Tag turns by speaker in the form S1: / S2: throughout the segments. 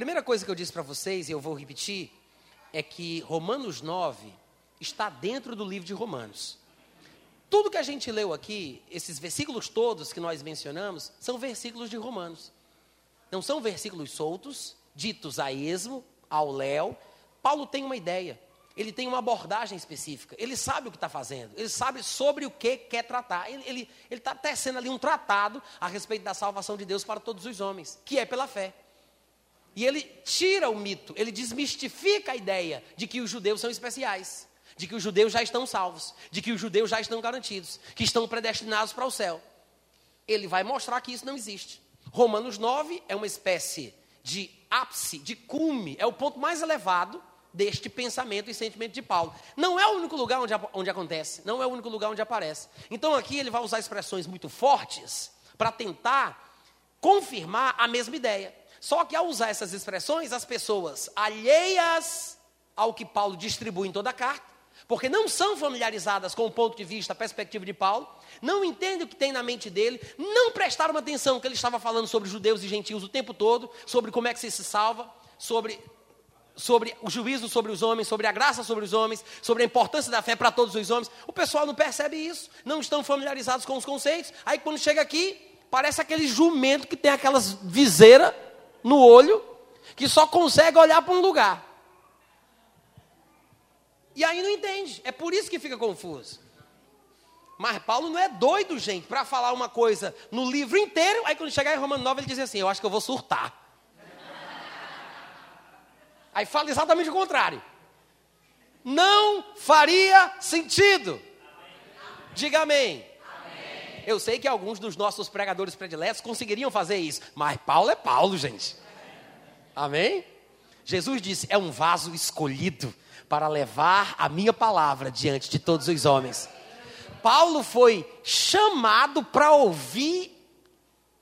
S1: primeira coisa que eu disse para vocês, e eu vou repetir, é que Romanos 9 está dentro do livro de Romanos. Tudo que a gente leu aqui, esses versículos todos que nós mencionamos, são versículos de Romanos. Não são versículos soltos, ditos a esmo, ao léu. Paulo tem uma ideia, ele tem uma abordagem específica, ele sabe o que está fazendo, ele sabe sobre o que quer tratar. Ele está tecendo ali um tratado a respeito da salvação de Deus para todos os homens, que é pela fé. E ele tira o mito, ele desmistifica a ideia de que os judeus são especiais, de que os judeus já estão salvos, de que os judeus já estão garantidos, que estão predestinados para o céu. Ele vai mostrar que isso não existe. Romanos 9 é uma espécie de ápice, de cume, é o ponto mais elevado deste pensamento e sentimento de Paulo. Não é o único lugar onde, onde acontece, não é o único lugar onde aparece. Então aqui ele vai usar expressões muito fortes para tentar confirmar a mesma ideia. Só que ao usar essas expressões, as pessoas alheias ao que Paulo distribui em toda a carta, porque não são familiarizadas com o ponto de vista, a perspectiva de Paulo, não entendem o que tem na mente dele, não prestaram atenção que ele estava falando sobre judeus e gentios o tempo todo, sobre como é que se salva, sobre, sobre o juízo sobre os homens, sobre a graça sobre os homens, sobre a importância da fé para todos os homens. O pessoal não percebe isso, não estão familiarizados com os conceitos. Aí quando chega aqui, parece aquele jumento que tem aquelas viseiras no olho, que só consegue olhar para um lugar. E aí não entende. É por isso que fica confuso. Mas Paulo não é doido, gente, para falar uma coisa no livro inteiro, aí quando chegar em Romano 9 ele diz assim: Eu acho que eu vou surtar. Aí fala exatamente o contrário. Não faria sentido. Diga amém. Eu sei que alguns dos nossos pregadores prediletos conseguiriam fazer isso, mas Paulo é Paulo, gente. Amém? Jesus disse: é um vaso escolhido para levar a minha palavra diante de todos os homens. Paulo foi chamado para ouvir.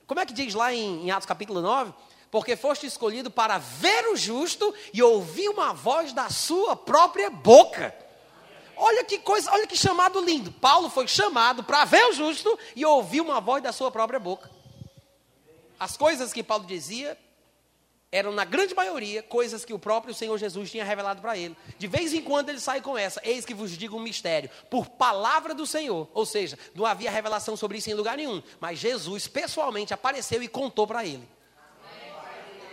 S1: Como é que diz lá em, em Atos capítulo 9? Porque foste escolhido para ver o justo e ouvir uma voz da sua própria boca. Olha que coisa, olha que chamado lindo. Paulo foi chamado para ver o justo e ouvir uma voz da sua própria boca. As coisas que Paulo dizia eram, na grande maioria, coisas que o próprio Senhor Jesus tinha revelado para ele. De vez em quando ele sai com essa: Eis que vos digo um mistério, por palavra do Senhor. Ou seja, não havia revelação sobre isso em lugar nenhum. Mas Jesus pessoalmente apareceu e contou para ele.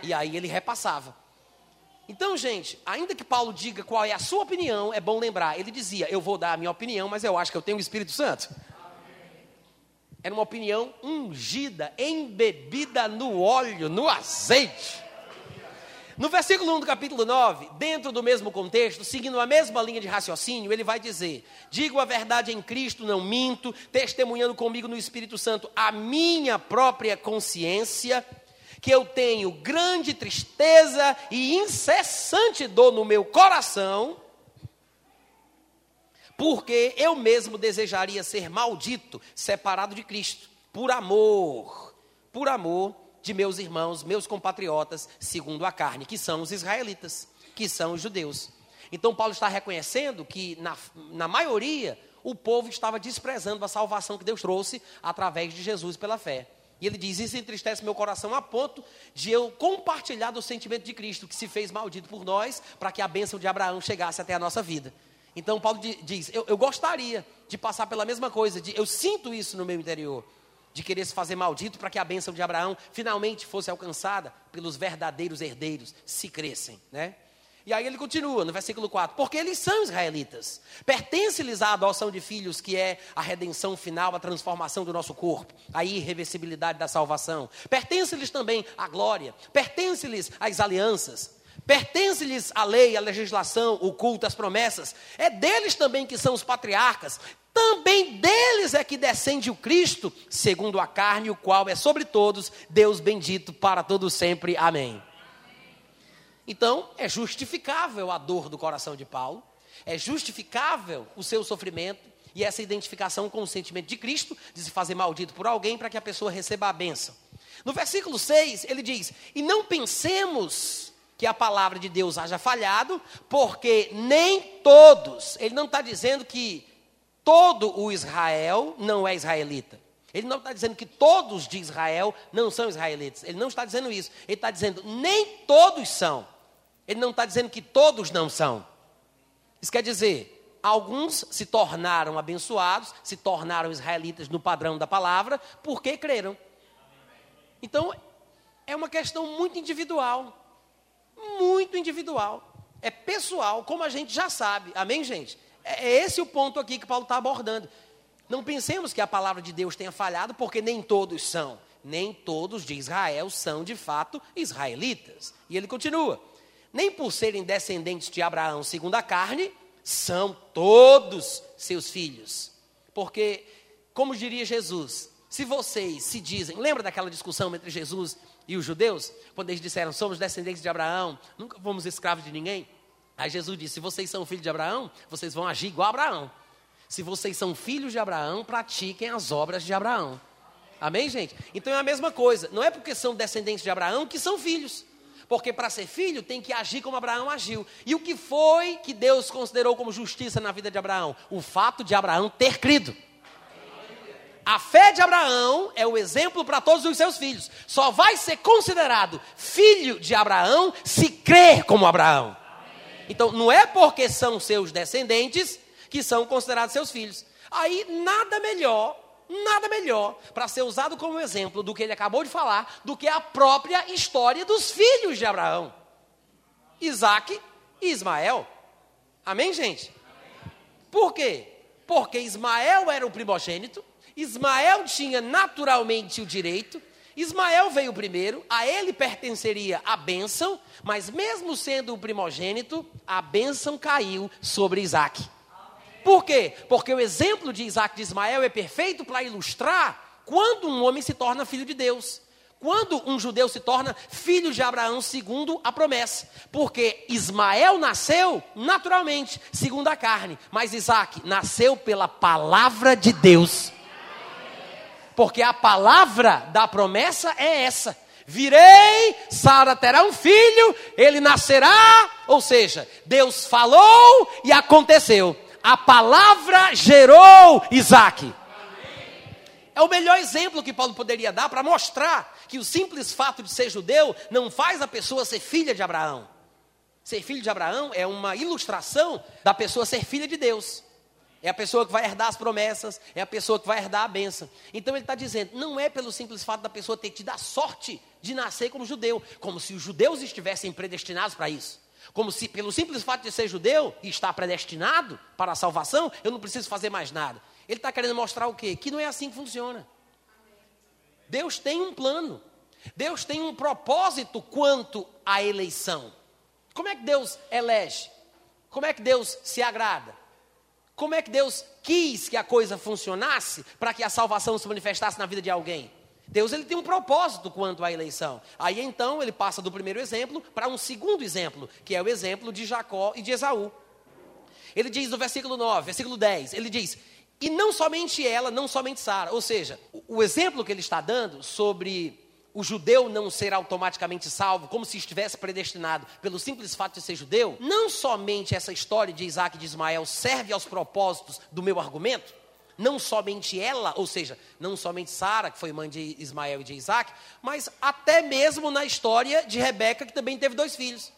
S1: E aí ele repassava. Então, gente, ainda que Paulo diga qual é a sua opinião, é bom lembrar. Ele dizia: Eu vou dar a minha opinião, mas eu acho que eu tenho o Espírito Santo. Era uma opinião ungida, embebida no óleo, no azeite. No versículo 1 do capítulo 9, dentro do mesmo contexto, seguindo a mesma linha de raciocínio, ele vai dizer: Digo a verdade em Cristo, não minto, testemunhando comigo no Espírito Santo a minha própria consciência que eu tenho grande tristeza e incessante dor no meu coração, porque eu mesmo desejaria ser maldito, separado de Cristo, por amor, por amor de meus irmãos, meus compatriotas, segundo a carne, que são os israelitas, que são os judeus. Então, Paulo está reconhecendo que, na, na maioria, o povo estava desprezando a salvação que Deus trouxe através de Jesus pela fé. E ele diz: Isso entristece meu coração a ponto de eu compartilhar do sentimento de Cristo, que se fez maldito por nós, para que a bênção de Abraão chegasse até a nossa vida. Então, Paulo diz: eu, eu, gostaria de passar pela mesma coisa, de, eu sinto isso no meu interior, de querer se fazer maldito para que a bênção de Abraão finalmente fosse alcançada pelos verdadeiros herdeiros, se crescem, né? E aí ele continua no versículo 4: Porque eles são israelitas, pertence-lhes a adoção de filhos, que é a redenção final, a transformação do nosso corpo, a irreversibilidade da salvação. Pertence-lhes também a glória, pertence-lhes as alianças, pertence-lhes a lei, a legislação, o culto, as promessas. É deles também que são os patriarcas. Também deles é que descende o Cristo, segundo a carne, o qual é sobre todos, Deus bendito para todo sempre. Amém. Então, é justificável a dor do coração de Paulo, é justificável o seu sofrimento e essa identificação com o sentimento de Cristo, de se fazer maldito por alguém para que a pessoa receba a bênção. No versículo 6, ele diz: E não pensemos que a palavra de Deus haja falhado, porque nem todos, ele não está dizendo que todo o Israel não é israelita. Ele não está dizendo que todos de Israel não são israelitas. Ele não está dizendo isso. Ele está dizendo nem todos são. Ele não está dizendo que todos não são. Isso quer dizer, alguns se tornaram abençoados, se tornaram israelitas no padrão da palavra, porque creram. Então, é uma questão muito individual. Muito individual. É pessoal, como a gente já sabe. Amém, gente? É, é esse o ponto aqui que Paulo está abordando. Não pensemos que a palavra de Deus tenha falhado, porque nem todos são. Nem todos de Israel são de fato israelitas. E ele continua: nem por serem descendentes de Abraão segundo a carne, são todos seus filhos. Porque, como diria Jesus, se vocês se dizem, lembra daquela discussão entre Jesus e os judeus? Quando eles disseram, somos descendentes de Abraão, nunca fomos escravos de ninguém. Aí Jesus disse: se vocês são filhos de Abraão, vocês vão agir igual a Abraão. Se vocês são filhos de Abraão, pratiquem as obras de Abraão. Amém, gente? Então é a mesma coisa. Não é porque são descendentes de Abraão que são filhos. Porque para ser filho tem que agir como Abraão agiu. E o que foi que Deus considerou como justiça na vida de Abraão? O fato de Abraão ter crido. A fé de Abraão é o exemplo para todos os seus filhos. Só vai ser considerado filho de Abraão se crer como Abraão. Então, não é porque são seus descendentes que são considerados seus filhos. Aí, nada melhor, nada melhor para ser usado como exemplo do que ele acabou de falar, do que a própria história dos filhos de Abraão: Isaac e Ismael. Amém, gente? Por quê? Porque Ismael era o primogênito, Ismael tinha naturalmente o direito, Ismael veio primeiro, a ele pertenceria a bênção, mas mesmo sendo o primogênito, a bênção caiu sobre Isaac. Por quê? Porque o exemplo de Isaac e de Ismael é perfeito para ilustrar quando um homem se torna filho de Deus. Quando um judeu se torna filho de Abraão segundo a promessa. Porque Ismael nasceu naturalmente, segundo a carne. Mas Isaac nasceu pela palavra de Deus. Porque a palavra da promessa é essa. Virei, Sara terá um filho, ele nascerá. Ou seja, Deus falou e aconteceu. A palavra gerou Isaac. É o melhor exemplo que Paulo poderia dar para mostrar que o simples fato de ser judeu não faz a pessoa ser filha de Abraão. Ser filho de Abraão é uma ilustração da pessoa ser filha de Deus. É a pessoa que vai herdar as promessas, é a pessoa que vai herdar a bênção. Então ele está dizendo, não é pelo simples fato da pessoa ter tido a sorte de nascer como judeu, como se os judeus estivessem predestinados para isso. Como se, pelo simples fato de ser judeu e estar predestinado para a salvação, eu não preciso fazer mais nada. Ele está querendo mostrar o quê? Que não é assim que funciona. Deus tem um plano. Deus tem um propósito quanto à eleição. Como é que Deus elege? Como é que Deus se agrada? Como é que Deus quis que a coisa funcionasse para que a salvação se manifestasse na vida de alguém? Deus ele tem um propósito quanto à eleição. Aí então ele passa do primeiro exemplo para um segundo exemplo, que é o exemplo de Jacó e de Esaú. Ele diz no versículo 9, versículo 10, ele diz: "E não somente ela, não somente Sara", ou seja, o exemplo que ele está dando sobre o judeu não ser automaticamente salvo, como se estivesse predestinado pelo simples fato de ser judeu, não somente essa história de Isaac e de Ismael serve aos propósitos do meu argumento, não somente ela, ou seja, não somente Sara, que foi mãe de Ismael e de Isaac, mas até mesmo na história de Rebeca, que também teve dois filhos.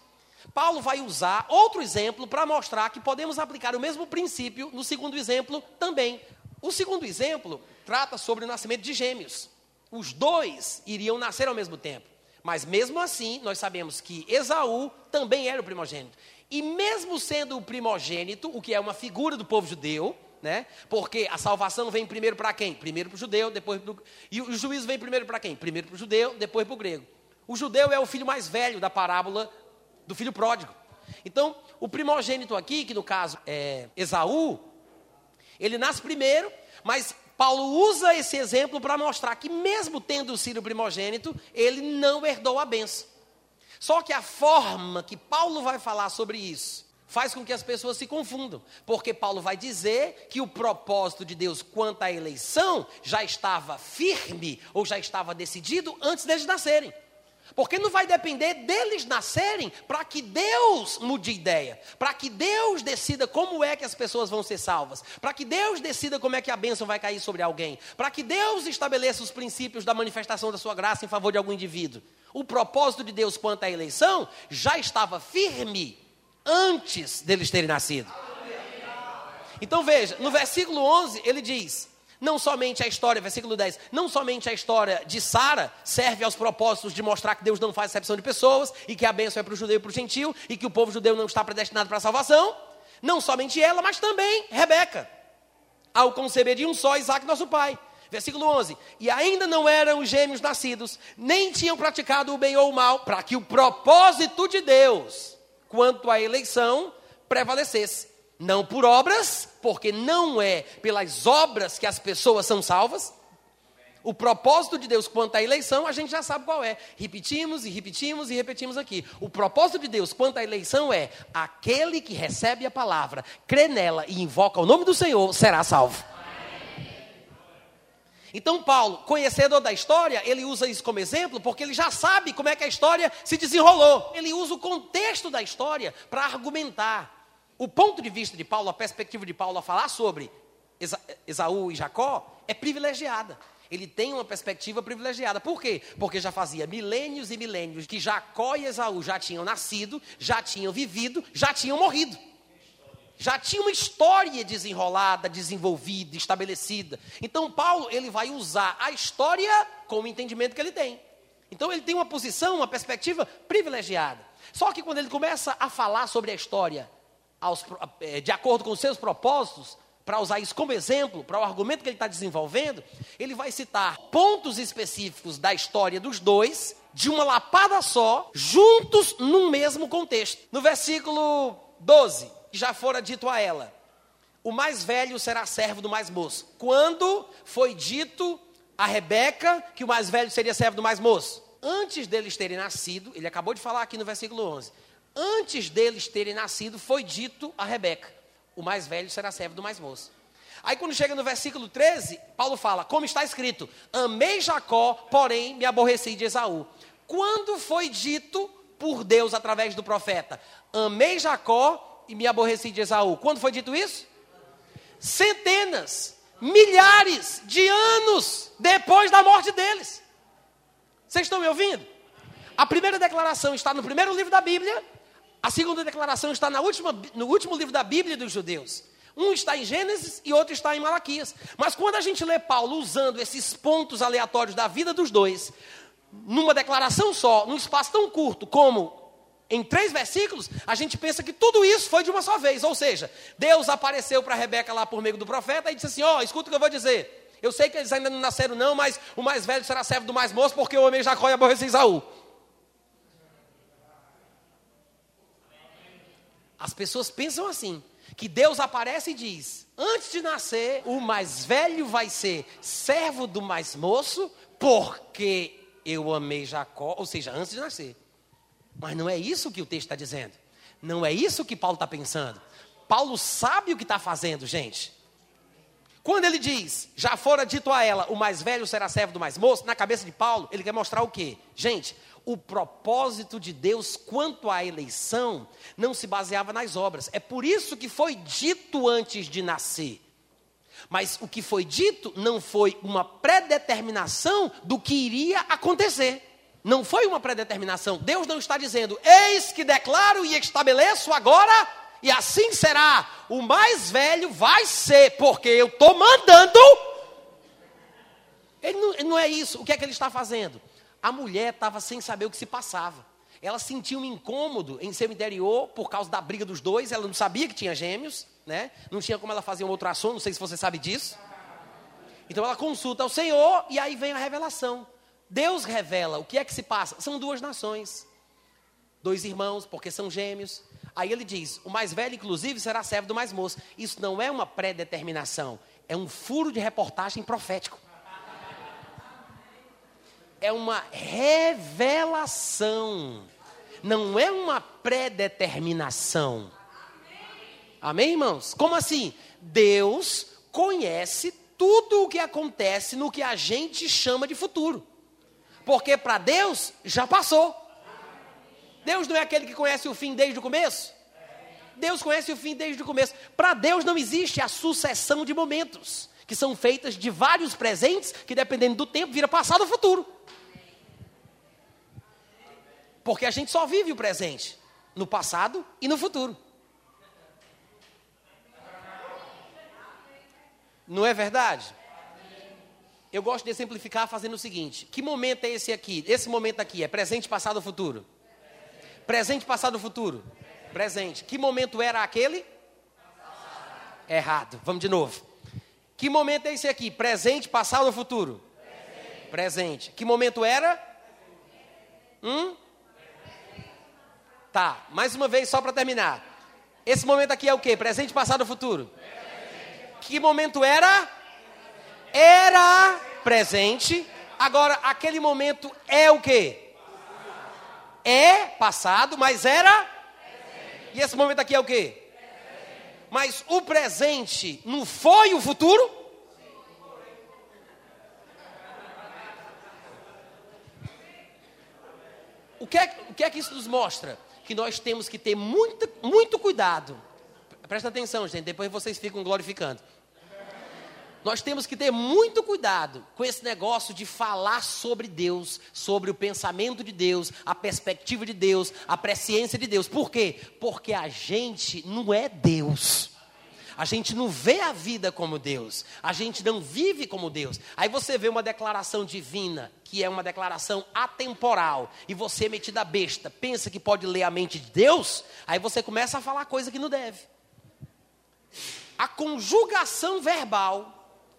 S1: Paulo vai usar outro exemplo para mostrar que podemos aplicar o mesmo princípio no segundo exemplo também. O segundo exemplo trata sobre o nascimento de gêmeos. Os dois iriam nascer ao mesmo tempo. Mas mesmo assim, nós sabemos que Esaú também era o primogênito. E mesmo sendo o primogênito, o que é uma figura do povo judeu, né? Porque a salvação vem primeiro para quem? Primeiro para o judeu, depois para E o juízo vem primeiro para quem? Primeiro para o judeu, depois para o grego. O judeu é o filho mais velho da parábola do filho pródigo. Então, o primogênito aqui, que no caso é Esaú, ele nasce primeiro, mas Paulo usa esse exemplo para mostrar que, mesmo tendo sido primogênito, ele não herdou a benção. Só que a forma que Paulo vai falar sobre isso faz com que as pessoas se confundam, porque Paulo vai dizer que o propósito de Deus quanto à eleição já estava firme ou já estava decidido antes deles nascerem. Porque não vai depender deles nascerem para que Deus mude ideia, para que Deus decida como é que as pessoas vão ser salvas, para que Deus decida como é que a bênção vai cair sobre alguém, para que Deus estabeleça os princípios da manifestação da sua graça em favor de algum indivíduo. O propósito de Deus quanto à eleição já estava firme antes deles terem nascido. Então veja, no versículo 11 ele diz: não somente a história, versículo 10, não somente a história de Sara serve aos propósitos de mostrar que Deus não faz exceção de pessoas e que a bênção é para o judeu e para o gentil e que o povo judeu não está predestinado para a salvação. Não somente ela, mas também Rebeca, ao conceber de um só Isaac, nosso pai. Versículo 11: E ainda não eram os gêmeos nascidos, nem tinham praticado o bem ou o mal, para que o propósito de Deus, quanto à eleição, prevalecesse não por obras, porque não é pelas obras que as pessoas são salvas. O propósito de Deus quanto à eleição, a gente já sabe qual é. Repetimos e repetimos e repetimos aqui. O propósito de Deus quanto à eleição é: aquele que recebe a palavra, crê nela e invoca o nome do Senhor, será salvo. Então, Paulo, conhecedor da história, ele usa isso como exemplo porque ele já sabe como é que a história se desenrolou. Ele usa o contexto da história para argumentar. O ponto de vista de Paulo, a perspectiva de Paulo a falar sobre Esaú e Jacó é privilegiada. Ele tem uma perspectiva privilegiada. Por quê? Porque já fazia milênios e milênios que Jacó e Esaú já tinham nascido, já tinham vivido, já tinham morrido. Já tinha uma história desenrolada, desenvolvida, estabelecida. Então Paulo, ele vai usar a história com o entendimento que ele tem. Então ele tem uma posição, uma perspectiva privilegiada. Só que quando ele começa a falar sobre a história aos, eh, de acordo com os seus propósitos, para usar isso como exemplo, para o argumento que ele está desenvolvendo, ele vai citar pontos específicos da história dos dois, de uma lapada só, juntos num mesmo contexto. No versículo 12, já fora dito a ela: o mais velho será servo do mais moço. Quando foi dito a Rebeca que o mais velho seria servo do mais moço? Antes deles terem nascido, ele acabou de falar aqui no versículo 11 antes deles terem nascido, foi dito a Rebeca: o mais velho será servo do mais moço. Aí quando chega no versículo 13, Paulo fala: como está escrito, amei Jacó, porém me aborreci de Esaú. Quando foi dito por Deus através do profeta: amei Jacó e me aborreci de Esaú. Quando foi dito isso? Centenas, milhares de anos depois da morte deles. Vocês estão me ouvindo? A primeira declaração está no primeiro livro da Bíblia, a segunda declaração está na última, no último livro da Bíblia dos judeus. Um está em Gênesis e outro está em Malaquias. Mas quando a gente lê Paulo usando esses pontos aleatórios da vida dos dois, numa declaração só, num espaço tão curto como em três versículos, a gente pensa que tudo isso foi de uma só vez. Ou seja, Deus apareceu para Rebeca lá por meio do profeta e disse assim: Ó, oh, escuta o que eu vou dizer. Eu sei que eles ainda não nasceram, não, mas o mais velho será servo do mais moço, porque o homem Jacó e aborrece Isaú. As pessoas pensam assim, que Deus aparece e diz: antes de nascer, o mais velho vai ser servo do mais moço, porque eu amei Jacó, ou seja, antes de nascer. Mas não é isso que o texto está dizendo. Não é isso que Paulo está pensando. Paulo sabe o que está fazendo, gente. Quando ele diz, já fora dito a ela, o mais velho será servo do mais moço, na cabeça de Paulo, ele quer mostrar o quê? Gente, o propósito de Deus quanto à eleição não se baseava nas obras. É por isso que foi dito antes de nascer. Mas o que foi dito não foi uma predeterminação do que iria acontecer. Não foi uma predeterminação. Deus não está dizendo, eis que declaro e estabeleço agora, e assim será. O mais velho vai ser, porque eu estou mandando. Ele não, não é isso. O que é que ele está fazendo? A mulher estava sem saber o que se passava. Ela sentiu um incômodo em seu interior por causa da briga dos dois. Ela não sabia que tinha gêmeos, né? Não tinha como ela fazer um ultrassom, não sei se você sabe disso. Então ela consulta ao Senhor e aí vem a revelação. Deus revela o que é que se passa. São duas nações, dois irmãos, porque são gêmeos. Aí ele diz: o mais velho, inclusive, será servo do mais moço. Isso não é uma pré-determinação, é um furo de reportagem profético é uma revelação, não é uma predeterminação. Amém, irmãos? Como assim? Deus conhece tudo o que acontece no que a gente chama de futuro. Porque para Deus já passou. Deus não é aquele que conhece o fim desde o começo? Deus conhece o fim desde o começo. Para Deus não existe a sucessão de momentos, que são feitas de vários presentes, que dependendo do tempo vira passado ou futuro. Porque a gente só vive o presente, no passado e no futuro. Não é verdade? Eu gosto de exemplificar fazendo o seguinte: que momento é esse aqui? Esse momento aqui é presente, passado ou futuro? Presente, passado ou futuro? Presente. Que momento era aquele? Errado. Vamos de novo. Que momento é esse aqui? Presente, passado ou futuro? Presente. Presente. Que momento era? Hum? Tá, mais uma vez só para terminar. Esse momento aqui é o que? Presente, passado ou futuro? Presente. Que momento era? Era presente. Agora, aquele momento é o que? É passado, mas era? E esse momento aqui é o quê? Mas o presente não foi o futuro? O que, é, o que é que isso nos mostra? Que nós temos que ter muito, muito cuidado. Presta atenção, gente, depois vocês ficam glorificando. Nós temos que ter muito cuidado com esse negócio de falar sobre Deus, sobre o pensamento de Deus, a perspectiva de Deus, a presciência de Deus. Por quê? Porque a gente não é Deus. A gente não vê a vida como Deus, a gente não vive como Deus. Aí você vê uma declaração divina, que é uma declaração atemporal, e você, metida besta, pensa que pode ler a mente de Deus, aí você começa a falar coisa que não deve. A conjugação verbal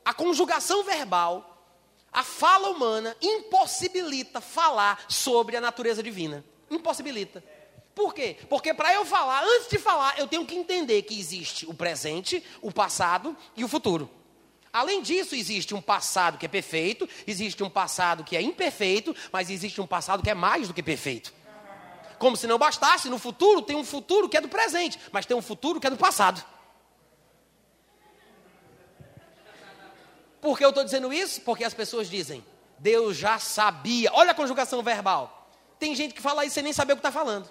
S1: a conjugação verbal, a fala humana impossibilita falar sobre a natureza divina. Impossibilita. Por quê? Porque para eu falar, antes de falar, eu tenho que entender que existe o presente, o passado e o futuro. Além disso, existe um passado que é perfeito, existe um passado que é imperfeito, mas existe um passado que é mais do que perfeito. Como se não bastasse, no futuro tem um futuro que é do presente, mas tem um futuro que é do passado. Por que eu estou dizendo isso? Porque as pessoas dizem, Deus já sabia. Olha a conjugação verbal. Tem gente que fala isso sem nem saber o que está falando.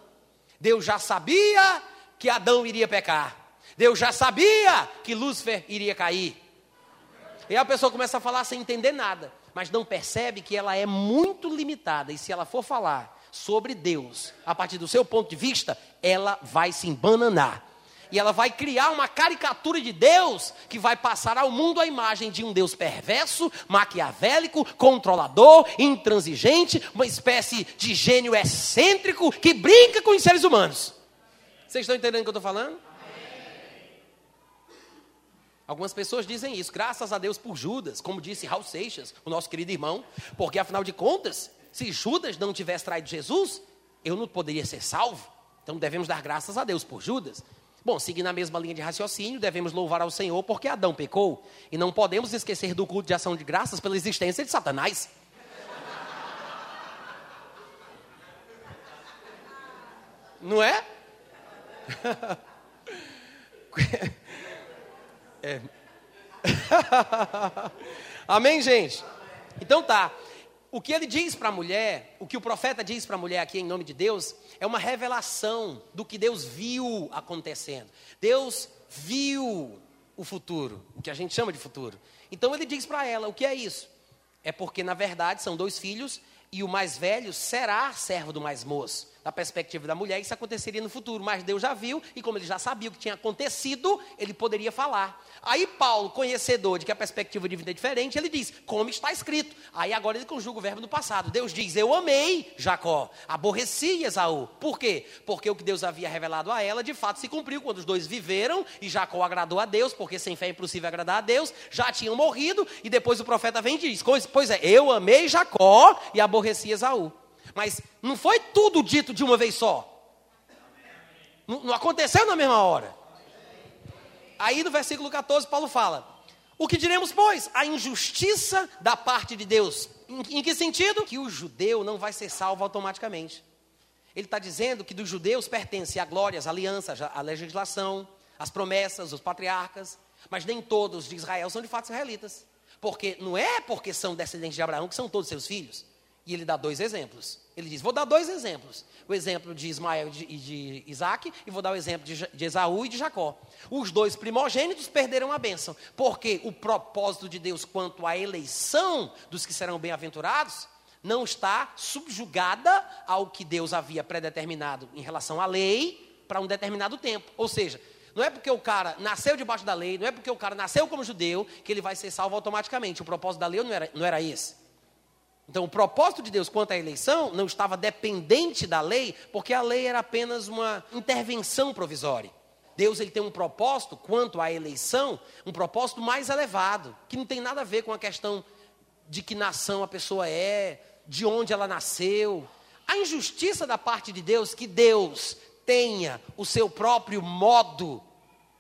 S1: Deus já sabia que Adão iria pecar. Deus já sabia que Lúcifer iria cair. E a pessoa começa a falar sem entender nada, mas não percebe que ela é muito limitada. E se ela for falar sobre Deus, a partir do seu ponto de vista, ela vai se embananar. E ela vai criar uma caricatura de Deus que vai passar ao mundo a imagem de um Deus perverso, maquiavélico, controlador, intransigente, uma espécie de gênio excêntrico que brinca com os seres humanos. Vocês estão entendendo o que eu estou falando? Algumas pessoas dizem isso, graças a Deus por Judas, como disse Raul Seixas, o nosso querido irmão, porque afinal de contas, se Judas não tivesse traído Jesus, eu não poderia ser salvo. Então devemos dar graças a Deus por Judas. Bom, seguindo a mesma linha de raciocínio, devemos louvar ao Senhor porque Adão pecou. E não podemos esquecer do culto de ação de graças pela existência de Satanás. Não é? é. Amém, gente? Então tá o que ele diz para a mulher, o que o profeta diz para a mulher aqui em nome de Deus, é uma revelação do que Deus viu acontecendo. Deus viu o futuro, o que a gente chama de futuro. Então ele diz para ela: o que é isso? É porque, na verdade, são dois filhos e o mais velho será servo do mais moço. Da perspectiva da mulher, isso aconteceria no futuro, mas Deus já viu, e como ele já sabia o que tinha acontecido, ele poderia falar. Aí Paulo, conhecedor de que a perspectiva de vida é diferente, ele diz, como está escrito. Aí agora ele conjuga o verbo no passado. Deus diz, eu amei Jacó, aborreci Esaú. Por quê? Porque o que Deus havia revelado a ela, de fato se cumpriu quando os dois viveram e Jacó agradou a Deus, porque sem fé é impossível agradar a Deus, já tinham morrido, e depois o profeta vem e diz, pois é, eu amei Jacó e aborreci Esaú. Mas não foi tudo dito de uma vez só. Não, não aconteceu na mesma hora. Aí no versículo 14, Paulo fala: O que diremos, pois? A injustiça da parte de Deus. Em, em que sentido? Que o judeu não vai ser salvo automaticamente. Ele está dizendo que dos judeus pertence a glória, as alianças, a legislação, as promessas, os patriarcas, mas nem todos de Israel são de fato israelitas. Porque não é porque são descendentes de Abraão que são todos seus filhos. E ele dá dois exemplos. Ele diz: Vou dar dois exemplos. O exemplo de Ismael e de Isaac, e vou dar o exemplo de Esaú e de Jacó. Os dois primogênitos perderam a bênção, porque o propósito de Deus quanto à eleição dos que serão bem-aventurados não está subjugada ao que Deus havia predeterminado em relação à lei para um determinado tempo. Ou seja, não é porque o cara nasceu debaixo da lei, não é porque o cara nasceu como judeu, que ele vai ser salvo automaticamente. O propósito da lei não era, não era esse. Então, o propósito de Deus quanto à eleição não estava dependente da lei, porque a lei era apenas uma intervenção provisória. Deus ele tem um propósito quanto à eleição, um propósito mais elevado, que não tem nada a ver com a questão de que nação a pessoa é, de onde ela nasceu. A injustiça da parte de Deus que Deus tenha o seu próprio modo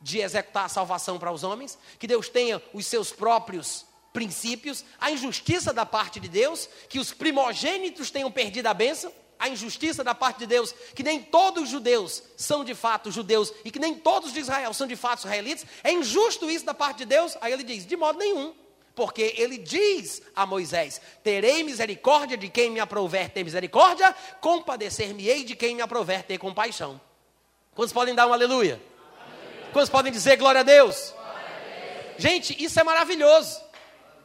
S1: de executar a salvação para os homens, que Deus tenha os seus próprios princípios, a injustiça da parte de Deus, que os primogênitos tenham perdido a bênção, a injustiça da parte de Deus, que nem todos os judeus são de fato judeus e que nem todos de Israel são de fato israelitas, é injusto isso da parte de Deus? Aí ele diz: de modo nenhum. Porque ele diz a Moisés: Terei misericórdia de quem me aprouver ter misericórdia, compadecer-me-ei de quem me aprouver ter compaixão. Quantos podem dar um aleluia? aleluia. Quantos podem dizer glória a? Glória a Deus? Gente, isso é maravilhoso.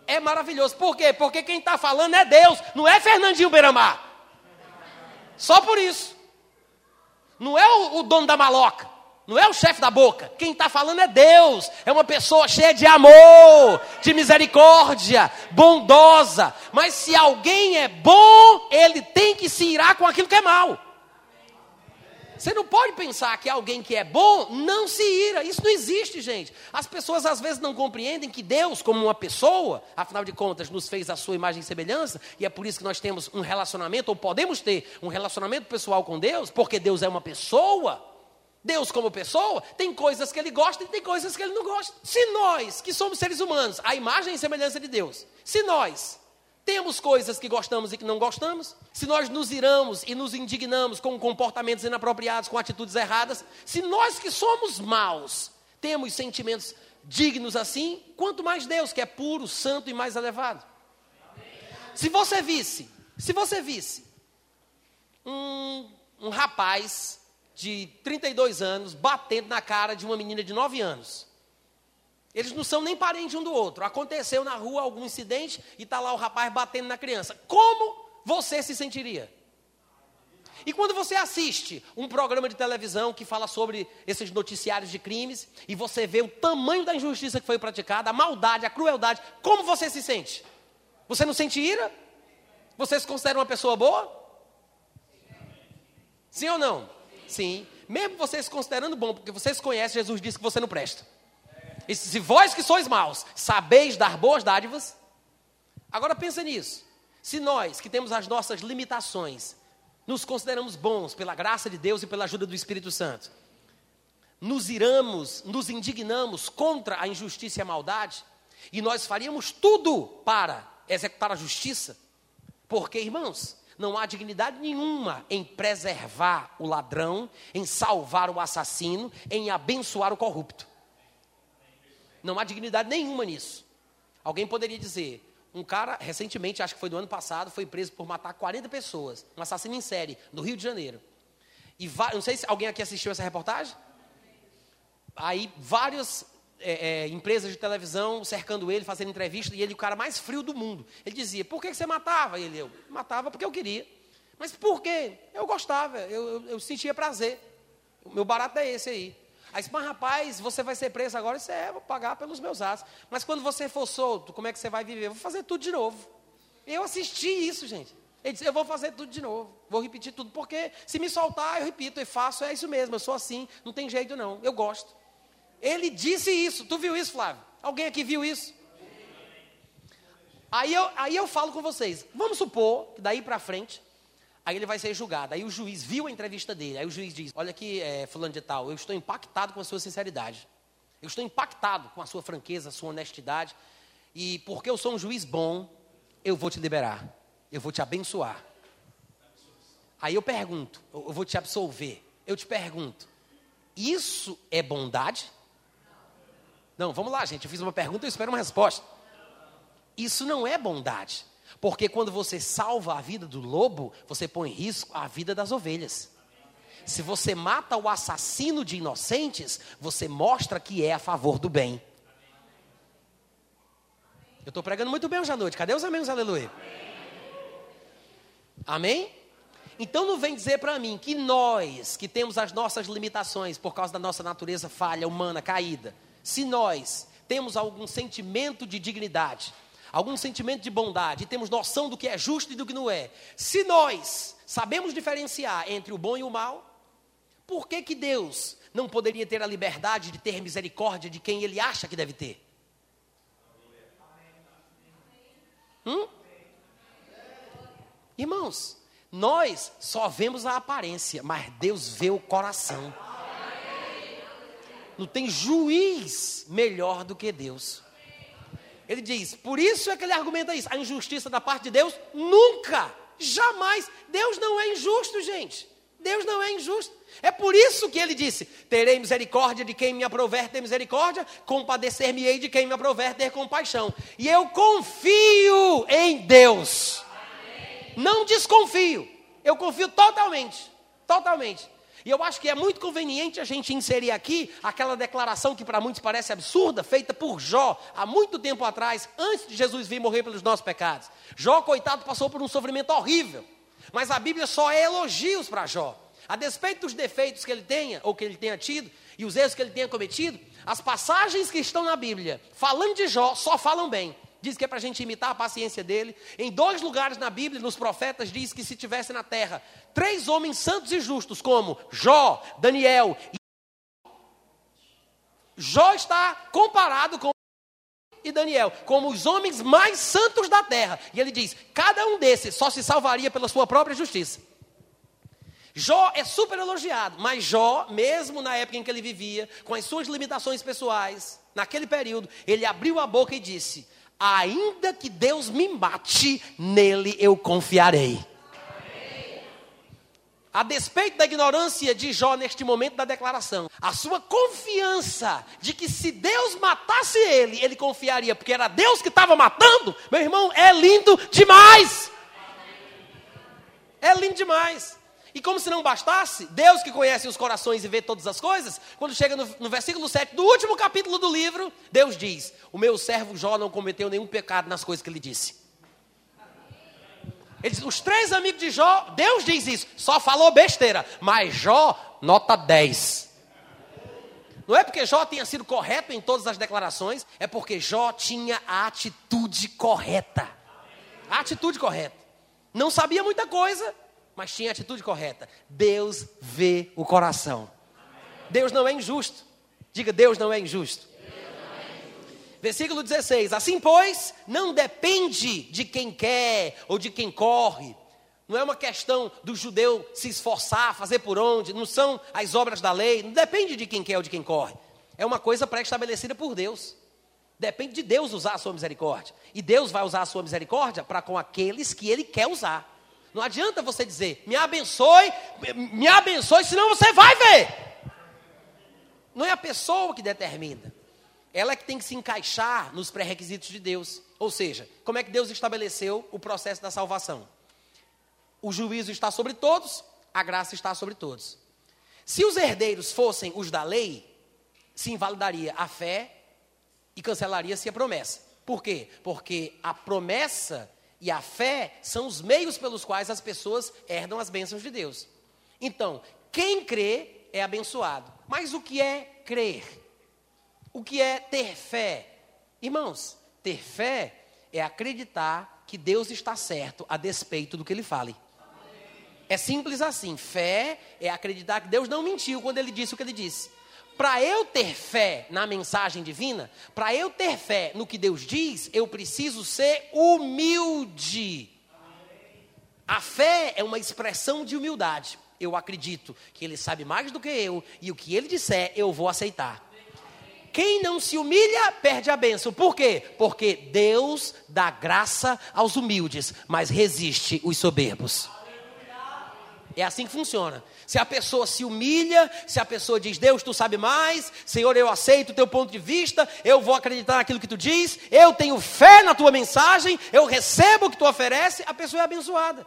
S1: É maravilhoso. Por quê? Porque quem está falando é Deus, não é Fernandinho Beiramar. Só por isso. Não é o, o dono da maloca. Não é o chefe da boca. Quem está falando é Deus. É uma pessoa cheia de amor, de misericórdia, bondosa. Mas se alguém é bom, ele tem que se irar com aquilo que é mal. Você não pode pensar que alguém que é bom não se ira. Isso não existe, gente. As pessoas às vezes não compreendem que Deus, como uma pessoa, afinal de contas, nos fez a sua imagem e semelhança, e é por isso que nós temos um relacionamento, ou podemos ter um relacionamento pessoal com Deus, porque Deus é uma pessoa. Deus, como pessoa, tem coisas que ele gosta e tem coisas que ele não gosta. Se nós, que somos seres humanos, a imagem e semelhança de Deus, se nós temos coisas que gostamos e que não gostamos, se nós nos iramos e nos indignamos com comportamentos inapropriados, com atitudes erradas, se nós que somos maus temos sentimentos dignos assim, quanto mais Deus, que é puro, santo e mais elevado. Se você visse, se você visse um, um rapaz de 32 anos batendo na cara de uma menina de 9 anos. Eles não são nem parentes um do outro. Aconteceu na rua algum incidente e está lá o rapaz batendo na criança. Como você se sentiria? E quando você assiste um programa de televisão que fala sobre esses noticiários de crimes e você vê o tamanho da injustiça que foi praticada, a maldade, a crueldade, como você se sente? Você não sente ira? Você se considera uma pessoa boa? Sim ou não? Sim. Mesmo vocês considerando bom, porque vocês conhecem, Jesus disse que você não presta. E se vós que sois maus, sabeis dar boas dádivas. Agora pensa nisso. Se nós, que temos as nossas limitações, nos consideramos bons pela graça de Deus e pela ajuda do Espírito Santo, nos iramos, nos indignamos contra a injustiça e a maldade, e nós faríamos tudo para executar a justiça, porque, irmãos, não há dignidade nenhuma em preservar o ladrão, em salvar o assassino, em abençoar o corrupto. Não há dignidade nenhuma nisso. Alguém poderia dizer: um cara, recentemente, acho que foi do ano passado, foi preso por matar 40 pessoas, um assassino em série, no Rio de Janeiro. E não sei se alguém aqui assistiu essa reportagem. Aí vários é, é, empresas de televisão cercando ele, fazendo entrevista, e ele, o cara mais frio do mundo. Ele dizia: Por que você matava? E ele, eu matava porque eu queria. Mas por quê? Eu gostava, eu, eu, eu sentia prazer. O meu barato é esse aí. Aí mas rapaz, você vai ser preso agora? Isso é, vou pagar pelos meus atos. Mas quando você for solto, como é que você vai viver? Eu vou fazer tudo de novo. Eu assisti isso, gente. Ele disse, eu vou fazer tudo de novo. Vou repetir tudo, porque se me soltar, eu repito e faço, é isso mesmo, eu sou assim, não tem jeito não, eu gosto. Ele disse isso. Tu viu isso, Flávio? Alguém aqui viu isso? Aí eu, aí eu falo com vocês. Vamos supor que daí para frente, aí ele vai ser julgado. Aí o juiz viu a entrevista dele. Aí o juiz diz: Olha aqui, é, fulano de tal, eu estou impactado com a sua sinceridade. Eu estou impactado com a sua franqueza, a sua honestidade. E porque eu sou um juiz bom, eu vou te liberar. Eu vou te abençoar. Aí eu pergunto, eu vou te absolver. Eu te pergunto: Isso é bondade? Não, vamos lá, gente. Eu fiz uma pergunta e espero uma resposta. Isso não é bondade. Porque quando você salva a vida do lobo, você põe em risco a vida das ovelhas. Se você mata o assassino de inocentes, você mostra que é a favor do bem. Eu estou pregando muito bem hoje à noite. Cadê os amigos? Aleluia. Amém? Então não vem dizer para mim que nós, que temos as nossas limitações por causa da nossa natureza falha, humana, caída, se nós temos algum sentimento de dignidade, algum sentimento de bondade, e temos noção do que é justo e do que não é, se nós sabemos diferenciar entre o bom e o mal, por que, que Deus não poderia ter a liberdade de ter misericórdia de quem Ele acha que deve ter? Hum? Irmãos, nós só vemos a aparência, mas Deus vê o coração. Não tem juiz melhor do que Deus. Ele diz, por isso é que ele argumenta isso. A injustiça da parte de Deus nunca, jamais. Deus não é injusto, gente. Deus não é injusto. É por isso que ele disse: Terei misericórdia de quem me aprover ter misericórdia, compadecer-me-ei de quem me aprover ter compaixão. E eu confio em Deus. Amém. Não desconfio. Eu confio totalmente. Totalmente. E eu acho que é muito conveniente a gente inserir aqui aquela declaração que para muitos parece absurda, feita por Jó há muito tempo atrás, antes de Jesus vir morrer pelos nossos pecados. Jó, coitado, passou por um sofrimento horrível. Mas a Bíblia só é elogios para Jó. A despeito dos defeitos que ele tenha, ou que ele tenha tido, e os erros que ele tenha cometido, as passagens que estão na Bíblia, falando de Jó, só falam bem. Diz que é para a gente imitar a paciência dele. Em dois lugares na Bíblia, nos profetas, diz que se tivesse na terra três homens santos e justos, como Jó, Daniel e Jó está comparado com e Daniel como os homens mais santos da terra. E ele diz: cada um desses só se salvaria pela sua própria justiça. Jó é super elogiado, mas Jó, mesmo na época em que ele vivia, com as suas limitações pessoais, naquele período, ele abriu a boca e disse: Ainda que Deus me mate, nele eu confiarei. A despeito da ignorância de Jó neste momento da declaração, a sua confiança de que se Deus matasse ele, ele confiaria, porque era Deus que estava matando, meu irmão, é lindo demais. É lindo demais. E como se não bastasse, Deus que conhece os corações e vê todas as coisas, quando chega no, no, versículo 7 do último capítulo do livro, Deus diz: O meu servo Jó não cometeu nenhum pecado nas coisas que ele disse. Ele diz, os três amigos de Jó, Deus diz isso, só falou besteira, mas Jó, nota 10. Não é porque Jó tinha sido correto em todas as declarações, é porque Jó tinha a atitude correta. A atitude correta. Não sabia muita coisa, mas tinha a atitude correta. Deus vê o coração. Deus não é injusto. Diga, Deus não é injusto. Versículo 16: Assim, pois, não depende de quem quer ou de quem corre. Não é uma questão do judeu se esforçar, fazer por onde, não são as obras da lei, não depende de quem quer ou de quem corre. É uma coisa pré-estabelecida por Deus. Depende de Deus usar a sua misericórdia. E Deus vai usar a sua misericórdia para com aqueles que Ele quer usar. Não adianta você dizer, me abençoe, me abençoe, senão você vai ver. Não é a pessoa que determina. Ela é que tem que se encaixar nos pré-requisitos de Deus. Ou seja, como é que Deus estabeleceu o processo da salvação? O juízo está sobre todos, a graça está sobre todos. Se os herdeiros fossem os da lei, se invalidaria a fé e cancelaria-se a promessa. Por quê? Porque a promessa e a fé são os meios pelos quais as pessoas herdam as bênçãos de Deus. Então, quem crê é abençoado. Mas o que é crer? O que é ter fé? Irmãos, ter fé é acreditar que Deus está certo a despeito do que ele fale. É simples assim. Fé é acreditar que Deus não mentiu quando ele disse o que ele disse. Para eu ter fé na mensagem divina, para eu ter fé no que Deus diz, eu preciso ser humilde. A fé é uma expressão de humildade. Eu acredito que Ele sabe mais do que eu e o que Ele disser eu vou aceitar. Quem não se humilha perde a bênção. Por quê? Porque Deus dá graça aos humildes, mas resiste os soberbos. É assim que funciona. Se a pessoa se humilha, se a pessoa diz, Deus, tu sabe mais, Senhor, eu aceito o teu ponto de vista, eu vou acreditar naquilo que tu diz, eu tenho fé na tua mensagem, eu recebo o que tu oferece, a pessoa é abençoada.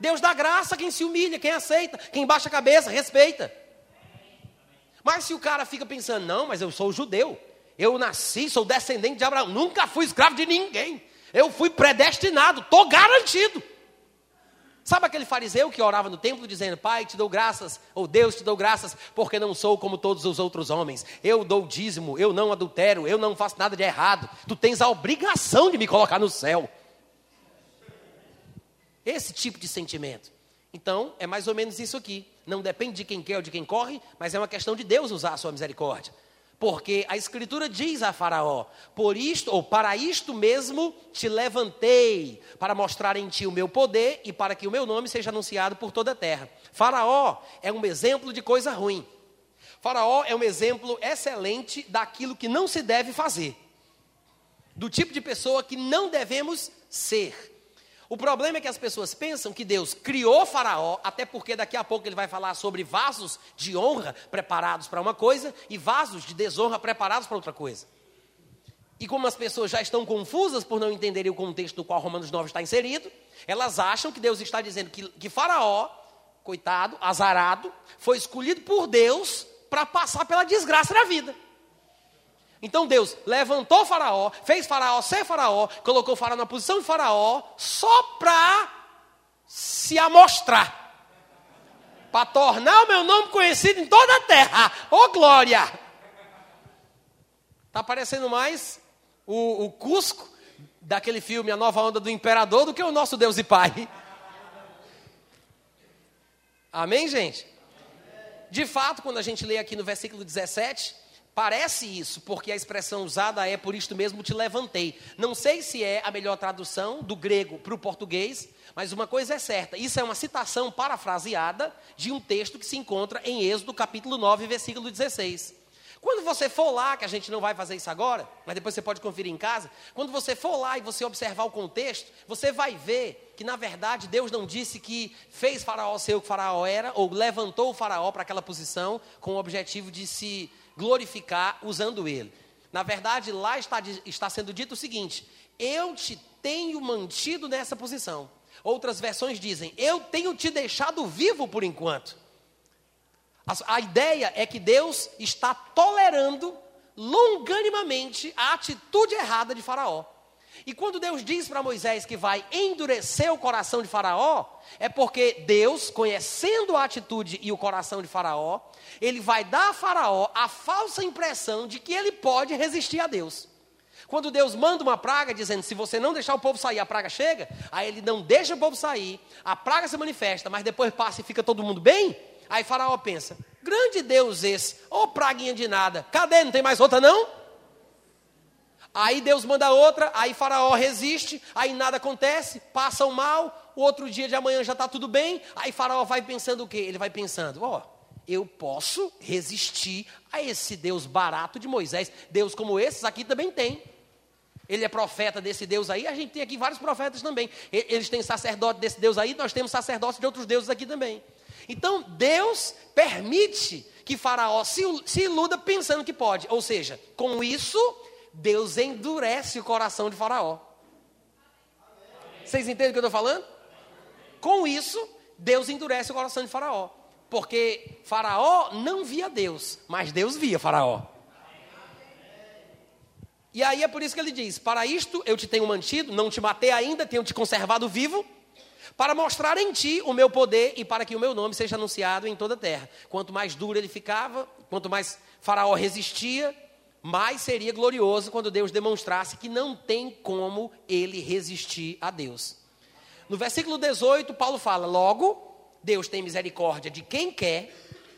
S1: Deus dá graça a quem se humilha, quem aceita, quem baixa a cabeça, respeita. Mas se o cara fica pensando, não, mas eu sou judeu, eu nasci, sou descendente de Abraão, nunca fui escravo de ninguém, eu fui predestinado, estou garantido. Sabe aquele fariseu que orava no templo dizendo: Pai, te dou graças, ou Deus te dou graças, porque não sou como todos os outros homens. Eu dou dízimo, eu não adultero, eu não faço nada de errado. Tu tens a obrigação de me colocar no céu. Esse tipo de sentimento. Então, é mais ou menos isso aqui. Não depende de quem quer ou de quem corre, mas é uma questão de Deus usar a sua misericórdia. Porque a Escritura diz a Faraó: Por isto, ou para isto mesmo te levantei, para mostrar em ti o meu poder e para que o meu nome seja anunciado por toda a terra. Faraó é um exemplo de coisa ruim. Faraó é um exemplo excelente daquilo que não se deve fazer, do tipo de pessoa que não devemos ser. O problema é que as pessoas pensam que Deus criou Faraó, até porque daqui a pouco ele vai falar sobre vasos de honra preparados para uma coisa e vasos de desonra preparados para outra coisa. E como as pessoas já estão confusas por não entenderem o contexto no qual Romanos 9 está inserido, elas acham que Deus está dizendo que, que Faraó, coitado, azarado, foi escolhido por Deus para passar pela desgraça da vida. Então Deus levantou Faraó, fez Faraó ser Faraó, colocou Faraó na posição de Faraó, só para se amostrar. Para tornar o meu nome conhecido em toda a terra. Ô oh, glória! Está parecendo mais o, o Cusco daquele filme A Nova Onda do Imperador do que o nosso Deus e Pai. Amém, gente? De fato, quando a gente lê aqui no versículo 17, Parece isso, porque a expressão usada é por isto mesmo te levantei. Não sei se é a melhor tradução do grego para o português, mas uma coisa é certa: isso é uma citação parafraseada de um texto que se encontra em Êxodo, capítulo 9, versículo 16. Quando você for lá, que a gente não vai fazer isso agora, mas depois você pode conferir em casa, quando você for lá e você observar o contexto, você vai ver que na verdade Deus não disse que fez Faraó ser o que Faraó era, ou levantou o Faraó para aquela posição com o objetivo de se glorificar usando ele. Na verdade, lá está, está sendo dito o seguinte: Eu te tenho mantido nessa posição. Outras versões dizem: Eu tenho te deixado vivo por enquanto. A, a ideia é que Deus está tolerando longanimamente a atitude errada de Faraó. E quando Deus diz para Moisés que vai endurecer o coração de Faraó, é porque Deus, conhecendo a atitude e o coração de Faraó, ele vai dar a Faraó a falsa impressão de que ele pode resistir a Deus. Quando Deus manda uma praga dizendo: se você não deixar o povo sair, a praga chega, aí ele não deixa o povo sair, a praga se manifesta, mas depois passa e fica todo mundo bem. Aí Faraó pensa: grande Deus esse, ô praguinha de nada, cadê? Não tem mais outra não? Aí Deus manda outra, aí Faraó resiste, aí nada acontece, passa o mal, o outro dia de amanhã já está tudo bem, aí Faraó vai pensando o quê? Ele vai pensando, ó, oh, eu posso resistir a esse Deus barato de Moisés. Deus como esses aqui também tem. Ele é profeta desse Deus aí, a gente tem aqui vários profetas também. Eles têm sacerdote desse Deus aí, nós temos sacerdote de outros deuses aqui também. Então, Deus permite que Faraó se, se iluda pensando que pode. Ou seja, com isso, Deus endurece o coração de Faraó. Vocês entendem o que eu estou falando? Com isso, Deus endurece o coração de Faraó. Porque Faraó não via Deus, mas Deus via Faraó. E aí é por isso que ele diz: Para isto eu te tenho mantido, não te matei ainda, tenho te conservado vivo, para mostrar em ti o meu poder e para que o meu nome seja anunciado em toda a terra. Quanto mais duro ele ficava, quanto mais Faraó resistia, mais seria glorioso quando Deus demonstrasse que não tem como ele resistir a Deus. No versículo 18, Paulo fala: Logo, Deus tem misericórdia de quem quer,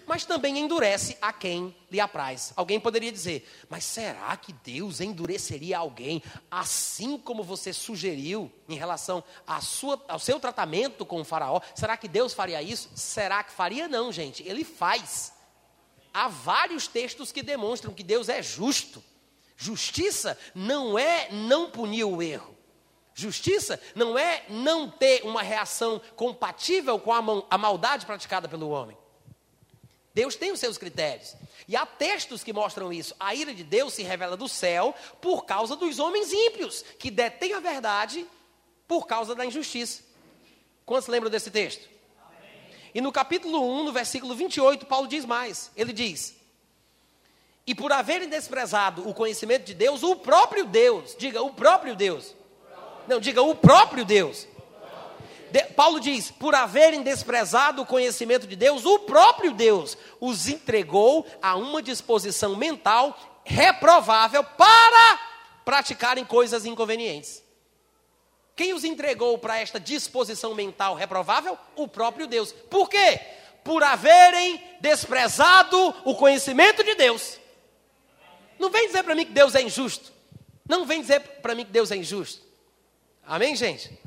S1: mas também endurece a quem lhe apraz. Alguém poderia dizer, mas será que Deus endureceria alguém assim como você sugeriu em relação sua, ao seu tratamento com o Faraó? Será que Deus faria isso? Será que faria? Não, gente, ele faz. Há vários textos que demonstram que Deus é justo. Justiça não é não punir o erro. Justiça não é não ter uma reação compatível com a, a maldade praticada pelo homem. Deus tem os seus critérios. E há textos que mostram isso. A ira de Deus se revela do céu por causa dos homens ímpios, que detêm a verdade por causa da injustiça. Quantos lembram desse texto? E no capítulo 1, no versículo 28, Paulo diz mais. Ele diz: E por haverem desprezado o conhecimento de Deus, o próprio Deus, diga, o próprio Deus. Não, diga, o próprio Deus de, Paulo diz: por haverem desprezado o conhecimento de Deus, o próprio Deus os entregou a uma disposição mental reprovável para praticarem coisas inconvenientes. Quem os entregou para esta disposição mental reprovável? O próprio Deus. Por quê? Por haverem desprezado o conhecimento de Deus. Não vem dizer para mim que Deus é injusto. Não vem dizer para mim que Deus é injusto. Amém, gente?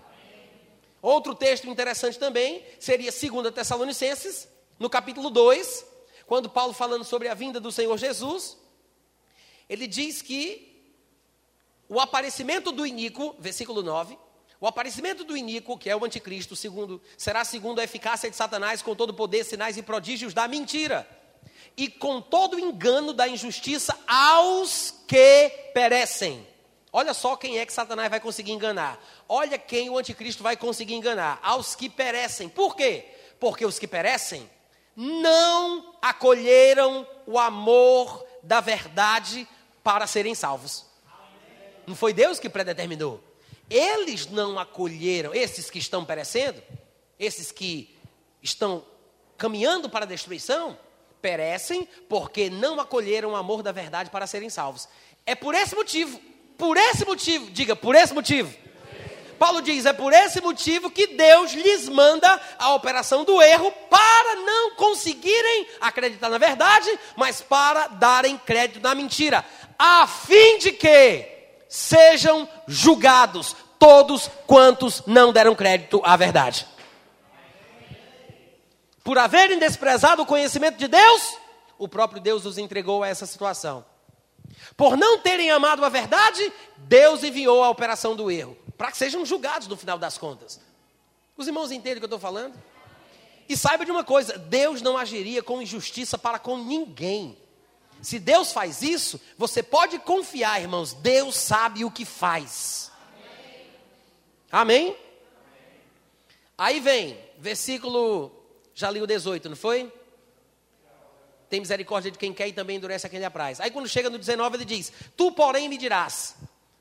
S1: Outro texto interessante também seria 2 Tessalonicenses, no capítulo 2, quando Paulo falando sobre a vinda do Senhor Jesus, ele diz que o aparecimento do iníquo, versículo 9, o aparecimento do iníquo, que é o anticristo, segundo, será segundo a eficácia de Satanás, com todo o poder, sinais e prodígios da mentira, e com todo o engano da injustiça aos que perecem. Olha só quem é que Satanás vai conseguir enganar. Olha quem o anticristo vai conseguir enganar. Aos que perecem. Por quê? Porque os que perecem não acolheram o amor da verdade para serem salvos. Não foi Deus que predeterminou. Eles não acolheram, esses que estão perecendo, esses que estão caminhando para a destruição, perecem porque não acolheram o amor da verdade para serem salvos. É por esse motivo por esse motivo, diga, por esse motivo. Paulo diz: é por esse motivo que Deus lhes manda a operação do erro para não conseguirem acreditar na verdade, mas para darem crédito na mentira, a fim de que sejam julgados todos quantos não deram crédito à verdade. Por haverem desprezado o conhecimento de Deus, o próprio Deus os entregou a essa situação. Por não terem amado a verdade, Deus enviou a operação do erro, para que sejam julgados no final das contas. Os irmãos entendem o que eu estou falando? E saiba de uma coisa: Deus não agiria com injustiça para com ninguém. Se Deus faz isso, você pode confiar, irmãos, Deus sabe o que faz. Amém? Aí vem, versículo, já li o 18, não foi? tem misericórdia de quem quer e também endurece a quem lhe apraz. Aí quando chega no 19 ele diz: Tu, porém, me dirás,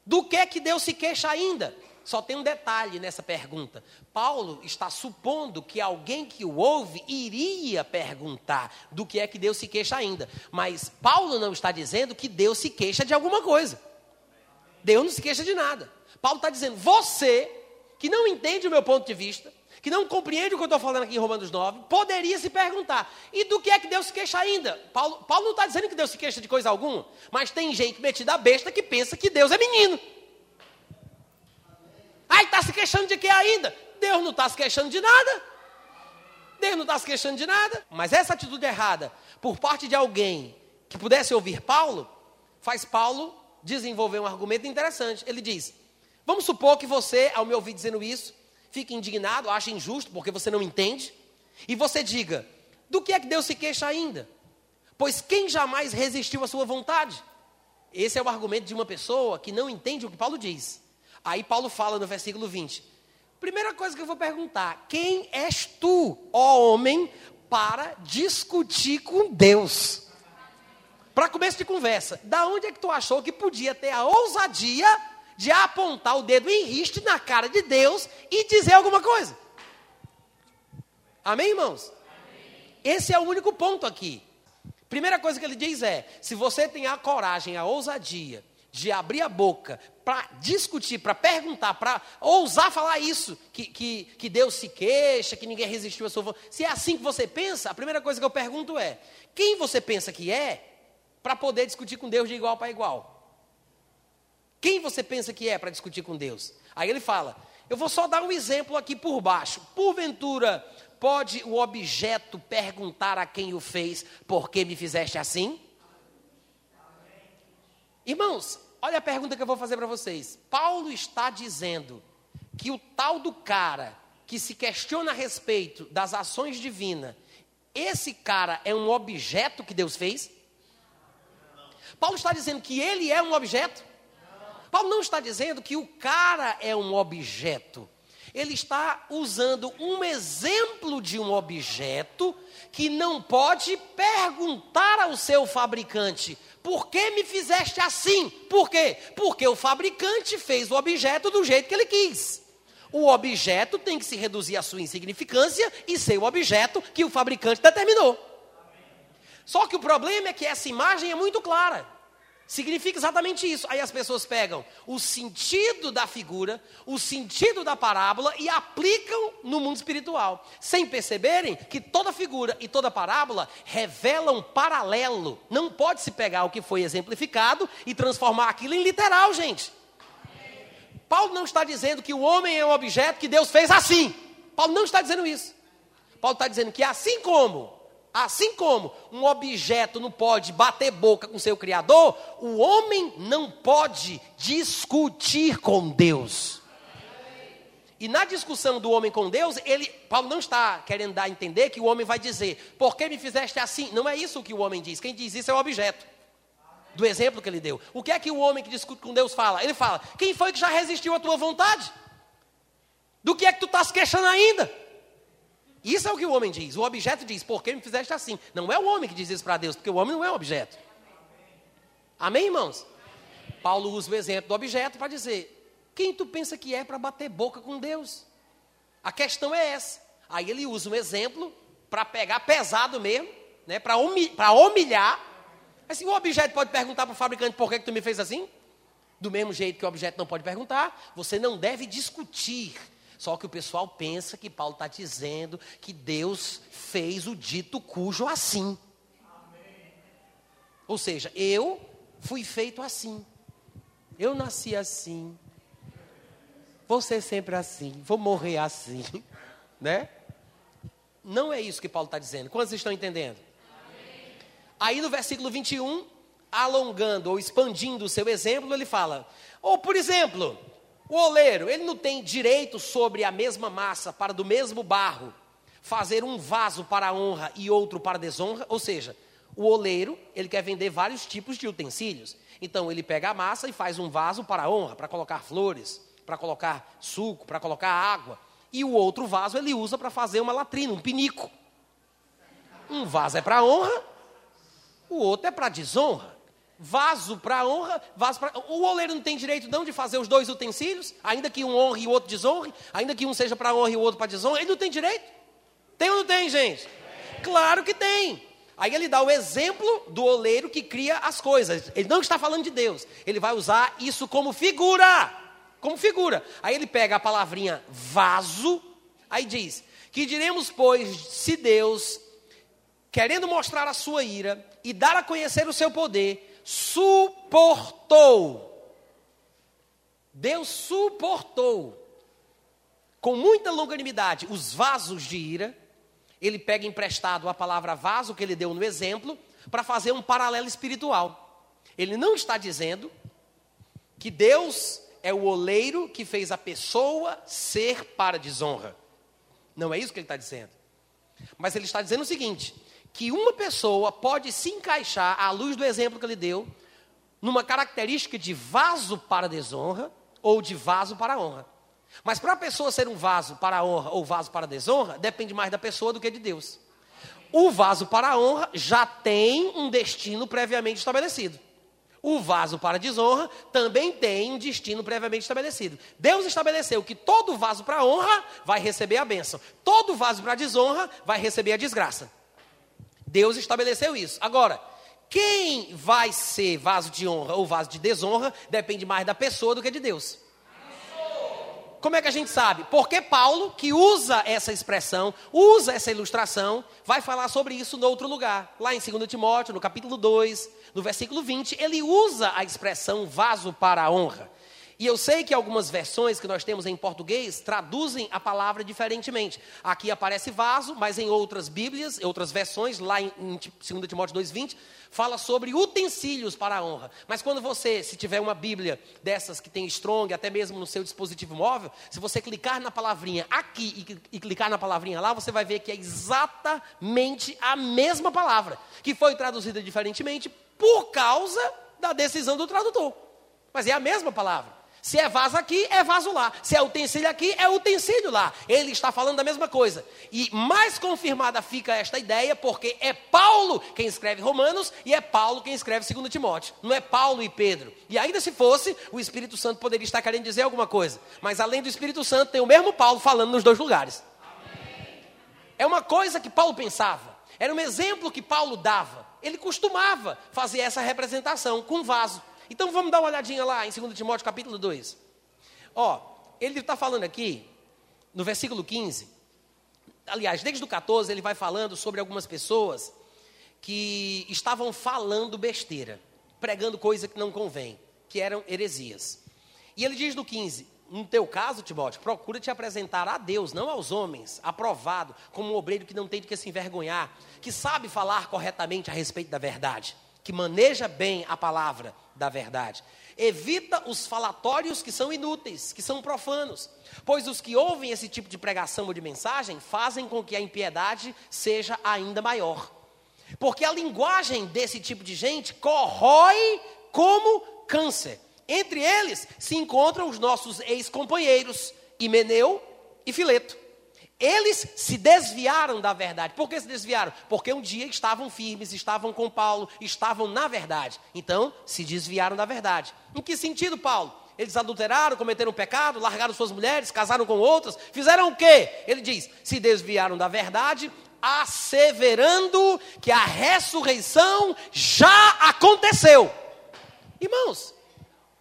S1: do que é que Deus se queixa ainda? Só tem um detalhe nessa pergunta. Paulo está supondo que alguém que o ouve iria perguntar do que é que Deus se queixa ainda. Mas Paulo não está dizendo que Deus se queixa de alguma coisa. Deus não se queixa de nada. Paulo está dizendo: você, que não entende o meu ponto de vista, que não compreende o que eu estou falando aqui em Romanos 9, poderia se perguntar: e do que é que Deus se queixa ainda? Paulo, Paulo não está dizendo que Deus se queixa de coisa alguma, mas tem gente metida a besta que pensa que Deus é menino. Aí está se queixando de que ainda? Deus não está se queixando de nada. Deus não está se queixando de nada. Mas essa atitude errada, por parte de alguém que pudesse ouvir Paulo, faz Paulo desenvolver um argumento interessante. Ele diz: Vamos supor que você, ao me ouvir dizendo isso, fique indignado, ache injusto porque você não entende, e você diga: do que é que Deus se queixa ainda? Pois quem jamais resistiu à sua vontade? Esse é o argumento de uma pessoa que não entende o que Paulo diz. Aí Paulo fala no versículo 20: Primeira coisa que eu vou perguntar: quem és tu, ó homem, para discutir com Deus? Para começo de conversa, da onde é que tu achou que podia ter a ousadia de apontar o dedo em riste na cara de Deus e dizer alguma coisa. Amém, irmãos? Amém. Esse é o único ponto aqui. Primeira coisa que ele diz é: se você tem a coragem, a ousadia de abrir a boca para discutir, para perguntar, para ousar falar isso, que, que, que Deus se queixa, que ninguém resistiu a sua vontade. Se é assim que você pensa, a primeira coisa que eu pergunto é: quem você pensa que é para poder discutir com Deus de igual para igual? Quem você pensa que é para discutir com Deus? Aí ele fala: Eu vou só dar um exemplo aqui por baixo. Porventura, pode o objeto perguntar a quem o fez, por que me fizeste assim? Irmãos, olha a pergunta que eu vou fazer para vocês. Paulo está dizendo que o tal do cara que se questiona a respeito das ações divinas, esse cara é um objeto que Deus fez? Paulo está dizendo que ele é um objeto? Paulo não está dizendo que o cara é um objeto. Ele está usando um exemplo de um objeto que não pode perguntar ao seu fabricante: por que me fizeste assim? Por quê? Porque o fabricante fez o objeto do jeito que ele quis. O objeto tem que se reduzir à sua insignificância e ser o objeto que o fabricante determinou. Só que o problema é que essa imagem é muito clara. Significa exatamente isso. Aí as pessoas pegam o sentido da figura, o sentido da parábola e aplicam no mundo espiritual, sem perceberem que toda figura e toda parábola revelam paralelo. Não pode se pegar o que foi exemplificado e transformar aquilo em literal, gente. Paulo não está dizendo que o homem é um objeto que Deus fez assim. Paulo não está dizendo isso. Paulo está dizendo que assim como Assim como um objeto não pode bater boca com seu Criador, o homem não pode discutir com Deus. E na discussão do homem com Deus, ele, Paulo não está querendo dar a entender que o homem vai dizer, por que me fizeste assim? Não é isso que o homem diz. Quem diz isso é o objeto. Do exemplo que ele deu. O que é que o homem que discute com Deus fala? Ele fala: quem foi que já resistiu à tua vontade? Do que é que tu estás queixando ainda? Isso é o que o homem diz. O objeto diz, por que me fizeste assim? Não é o homem que diz isso para Deus, porque o homem não é um objeto. Amém, irmãos? Paulo usa o exemplo do objeto para dizer: quem tu pensa que é para bater boca com Deus? A questão é essa. Aí ele usa um exemplo para pegar pesado mesmo, né, para humilhar, humilhar. Assim, o objeto pode perguntar para o fabricante por que, que tu me fez assim? Do mesmo jeito que o objeto não pode perguntar, você não deve discutir só que o pessoal pensa que Paulo está dizendo que Deus fez o dito cujo assim. Amém. Ou seja, eu fui feito assim. Eu nasci assim. Vou ser sempre assim. Vou morrer assim. Né? Não é isso que Paulo está dizendo. Quantos estão entendendo? Amém. Aí no versículo 21, alongando ou expandindo o seu exemplo, ele fala: ou por exemplo, o oleiro, ele não tem direito sobre a mesma massa, para do mesmo barro, fazer um vaso para a honra e outro para a desonra? Ou seja, o oleiro, ele quer vender vários tipos de utensílios. Então, ele pega a massa e faz um vaso para a honra, para colocar flores, para colocar suco, para colocar água. E o outro vaso ele usa para fazer uma latrina, um pinico. Um vaso é para honra, o outro é para desonra vaso para honra, vaso para. O oleiro não tem direito não de fazer os dois utensílios, ainda que um honre e o outro desonre, ainda que um seja para honra e o outro para desonra, ele não tem direito. Tem ou não tem, gente? Claro que tem. Aí ele dá o exemplo do oleiro que cria as coisas. Ele não está falando de Deus. Ele vai usar isso como figura. Como figura. Aí ele pega a palavrinha vaso, aí diz: Que diremos, pois, se Deus, querendo mostrar a sua ira e dar a conhecer o seu poder, suportou. Deus suportou com muita longanimidade os vasos de ira. Ele pega emprestado a palavra vaso que ele deu no exemplo para fazer um paralelo espiritual. Ele não está dizendo que Deus é o oleiro que fez a pessoa ser para desonra. Não é isso que ele está dizendo. Mas ele está dizendo o seguinte: que uma pessoa pode se encaixar, à luz do exemplo que ele deu, numa característica de vaso para desonra ou de vaso para honra. Mas para a pessoa ser um vaso para honra ou vaso para desonra, depende mais da pessoa do que de Deus. O vaso para honra já tem um destino previamente estabelecido. O vaso para desonra também tem um destino previamente estabelecido. Deus estabeleceu que todo vaso para honra vai receber a bênção, todo vaso para desonra vai receber a desgraça. Deus estabeleceu isso. Agora, quem vai ser vaso de honra ou vaso de desonra depende mais da pessoa do que de Deus. Como é que a gente sabe? Porque Paulo, que usa essa expressão, usa essa ilustração, vai falar sobre isso no outro lugar. Lá em 2 Timóteo, no capítulo 2, no versículo 20, ele usa a expressão vaso para a honra. E eu sei que algumas versões que nós temos em português traduzem a palavra diferentemente. Aqui aparece vaso, mas em outras Bíblias, outras versões, lá em, em 2 Timóteo 2,20, fala sobre utensílios para a honra. Mas quando você, se tiver uma Bíblia dessas que tem strong, até mesmo no seu dispositivo móvel, se você clicar na palavrinha aqui e clicar na palavrinha lá, você vai ver que é exatamente a mesma palavra, que foi traduzida diferentemente por causa da decisão do tradutor. Mas é a mesma palavra. Se é vaso aqui, é vaso lá. Se é utensílio aqui, é utensílio lá. Ele está falando da mesma coisa. E mais confirmada fica esta ideia, porque é Paulo quem escreve Romanos e é Paulo quem escreve 2 Timóteo. Não é Paulo e Pedro. E ainda se fosse, o Espírito Santo poderia estar querendo dizer alguma coisa. Mas além do Espírito Santo, tem o mesmo Paulo falando nos dois lugares. É uma coisa que Paulo pensava. Era um exemplo que Paulo dava. Ele costumava fazer essa representação com vaso. Então vamos dar uma olhadinha lá em 2 Timóteo capítulo 2. Ó, ele está falando aqui, no versículo 15, aliás, desde o 14, ele vai falando sobre algumas pessoas que estavam falando besteira, pregando coisa que não convém, que eram heresias. E ele diz no 15: No teu caso, Timóteo, procura te apresentar a Deus, não aos homens, aprovado, como um obreiro que não tem de que se envergonhar, que sabe falar corretamente a respeito da verdade que maneja bem a palavra da verdade. Evita os falatórios que são inúteis, que são profanos, pois os que ouvem esse tipo de pregação ou de mensagem fazem com que a impiedade seja ainda maior. Porque a linguagem desse tipo de gente corrói como câncer. Entre eles se encontram os nossos ex-companheiros, Himeneu e Fileto. Eles se desviaram da verdade. Por que se desviaram? Porque um dia estavam firmes, estavam com Paulo, estavam na verdade. Então, se desviaram da verdade. Em que sentido, Paulo? Eles adulteraram, cometeram pecado, largaram suas mulheres, casaram com outras, fizeram o quê? Ele diz: se desviaram da verdade, asseverando que a ressurreição já aconteceu. Irmãos,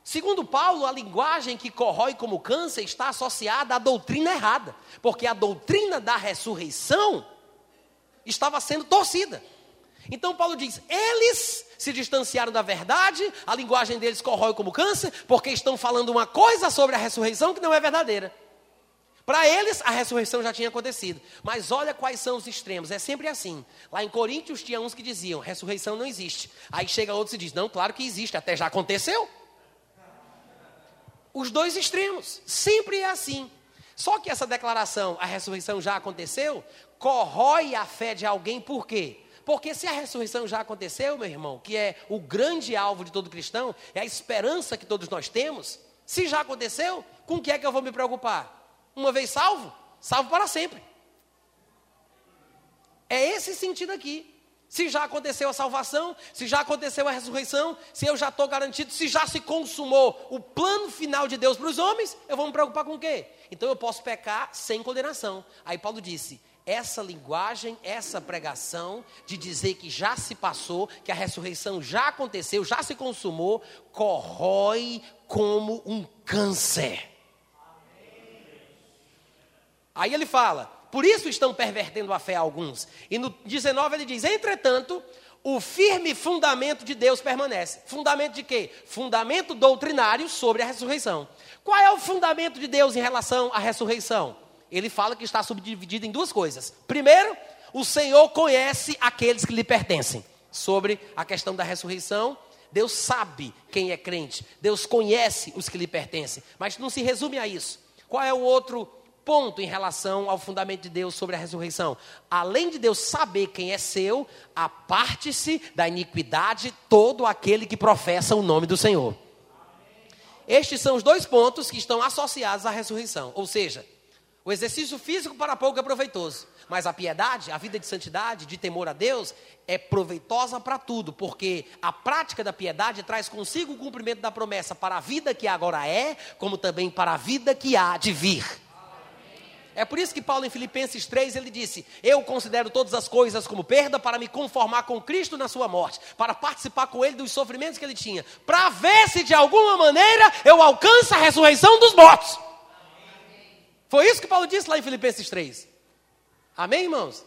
S1: Segundo Paulo, a linguagem que corrói como câncer está associada à doutrina errada, porque a doutrina da ressurreição estava sendo torcida. Então Paulo diz: eles se distanciaram da verdade, a linguagem deles corrói como câncer, porque estão falando uma coisa sobre a ressurreição que não é verdadeira. Para eles, a ressurreição já tinha acontecido. Mas olha quais são os extremos. É sempre assim. Lá em Coríntios tinha uns que diziam: ressurreição não existe. Aí chega outros e diz: não, claro que existe, até já aconteceu os dois extremos. Sempre é assim. Só que essa declaração, a ressurreição já aconteceu, corrói a fé de alguém, por quê? Porque se a ressurreição já aconteceu, meu irmão, que é o grande alvo de todo cristão, é a esperança que todos nós temos, se já aconteceu, com o que é que eu vou me preocupar? Uma vez salvo, salvo para sempre. É esse sentido aqui. Se já aconteceu a salvação, se já aconteceu a ressurreição, se eu já estou garantido, se já se consumou o plano final de Deus para os homens, eu vou me preocupar com o quê? Então eu posso pecar sem condenação. Aí Paulo disse: essa linguagem, essa pregação de dizer que já se passou, que a ressurreição já aconteceu, já se consumou, corrói como um câncer. Aí ele fala: por isso estão pervertendo a fé alguns. E no 19 ele diz: entretanto, o firme fundamento de Deus permanece. Fundamento de quê? Fundamento doutrinário sobre a ressurreição. Qual é o fundamento de Deus em relação à ressurreição? Ele fala que está subdividido em duas coisas. Primeiro, o Senhor conhece aqueles que lhe pertencem. Sobre a questão da ressurreição, Deus sabe quem é crente. Deus conhece os que lhe pertencem. Mas não se resume a isso. Qual é o outro ponto em relação ao fundamento de Deus sobre a ressurreição. Além de Deus saber quem é seu, aparte-se da iniquidade todo aquele que professa o nome do Senhor. Estes são os dois pontos que estão associados à ressurreição. Ou seja, o exercício físico para pouco é proveitoso, mas a piedade, a vida de santidade, de temor a Deus, é proveitosa para tudo, porque a prática da piedade traz consigo o cumprimento da promessa para a vida que agora é, como também para a vida que há de vir. É por isso que Paulo, em Filipenses 3, ele disse: Eu considero todas as coisas como perda para me conformar com Cristo na sua morte, para participar com ele dos sofrimentos que ele tinha, para ver se de alguma maneira eu alcanço a ressurreição dos mortos. Foi isso que Paulo disse lá em Filipenses 3. Amém, irmãos?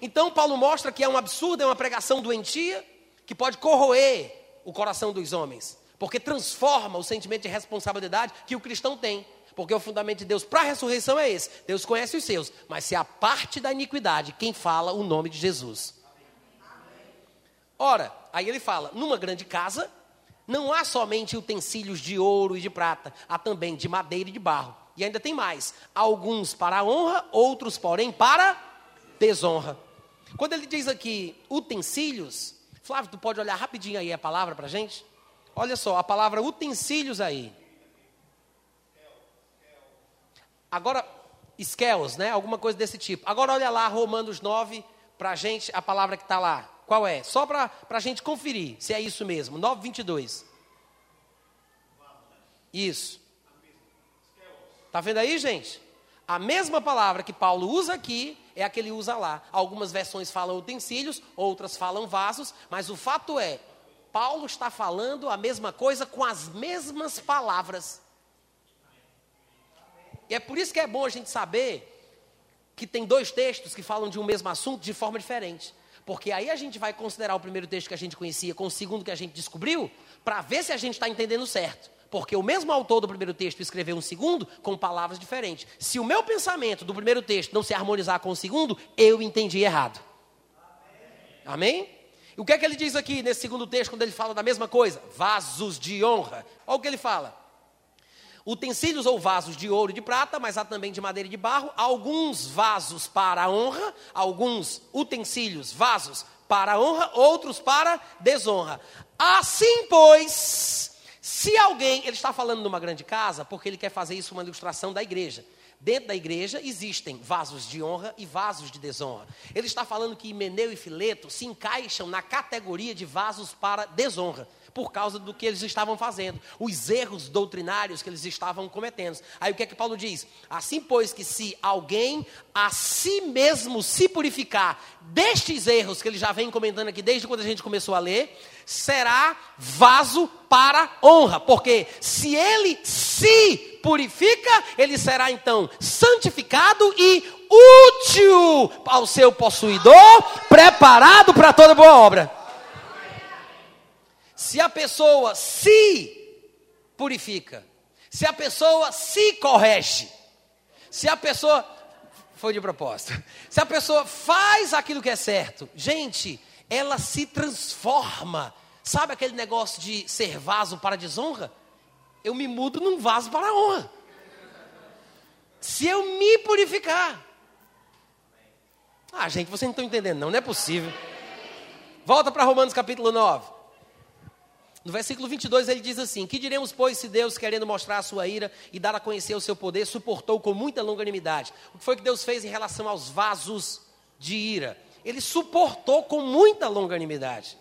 S1: Então, Paulo mostra que é um absurdo, é uma pregação doentia, que pode corroer o coração dos homens. Porque transforma o sentimento de responsabilidade que o cristão tem. Porque o fundamento de Deus para a ressurreição é esse: Deus conhece os seus, mas se a parte da iniquidade, quem fala o nome de Jesus. Ora, aí ele fala: numa grande casa, não há somente utensílios de ouro e de prata, há também de madeira e de barro. E ainda tem mais: alguns para honra, outros, porém, para desonra. Quando ele diz aqui utensílios, Flávio, tu pode olhar rapidinho aí a palavra para gente? Olha só, a palavra utensílios aí. Agora, skills, né? Alguma coisa desse tipo. Agora olha lá, Romanos 9, para a gente, a palavra que está lá. Qual é? Só para a gente conferir se é isso mesmo. 9, 22. Isso. Está vendo aí, gente? A mesma palavra que Paulo usa aqui é a que ele usa lá. Algumas versões falam utensílios, outras falam vasos, mas o fato é, Paulo está falando a mesma coisa com as mesmas palavras. E é por isso que é bom a gente saber que tem dois textos que falam de um mesmo assunto de forma diferente. Porque aí a gente vai considerar o primeiro texto que a gente conhecia com o segundo que a gente descobriu, para ver se a gente está entendendo certo. Porque o mesmo autor do primeiro texto escreveu um segundo com palavras diferentes. Se o meu pensamento do primeiro texto não se harmonizar com o segundo, eu entendi errado. Amém? E o que é que ele diz aqui nesse segundo texto, quando ele fala da mesma coisa? Vasos de honra. Olha o que ele fala. Utensílios ou vasos de ouro e de prata, mas há também de madeira e de barro. Alguns vasos para a honra, alguns utensílios, vasos para a honra, outros para desonra. Assim, pois, se alguém, ele está falando numa grande casa, porque ele quer fazer isso uma ilustração da igreja. Dentro da igreja existem vasos de honra e vasos de desonra. Ele está falando que Himeneu e Fileto se encaixam na categoria de vasos para desonra por causa do que eles estavam fazendo, os erros doutrinários que eles estavam cometendo. Aí o que é que Paulo diz? Assim, pois, que se alguém a si mesmo se purificar destes erros que ele já vem comentando aqui desde quando a gente começou a ler, será vaso para honra, porque se ele se purifica, ele será então santificado e útil ao seu possuidor, preparado para toda boa obra. Se a pessoa se purifica, se a pessoa se corrige, se a pessoa. Foi de propósito. Se a pessoa faz aquilo que é certo, gente, ela se transforma. Sabe aquele negócio de ser vaso para desonra? Eu me mudo num vaso para honra. Se eu me purificar. Ah, gente, vocês não estão entendendo, não, não é possível. Volta para Romanos capítulo 9. No versículo 22 ele diz assim: Que diremos, pois, se Deus, querendo mostrar a sua ira e dar a conhecer o seu poder, suportou com muita longanimidade? O que foi que Deus fez em relação aos vasos de ira? Ele suportou com muita longanimidade.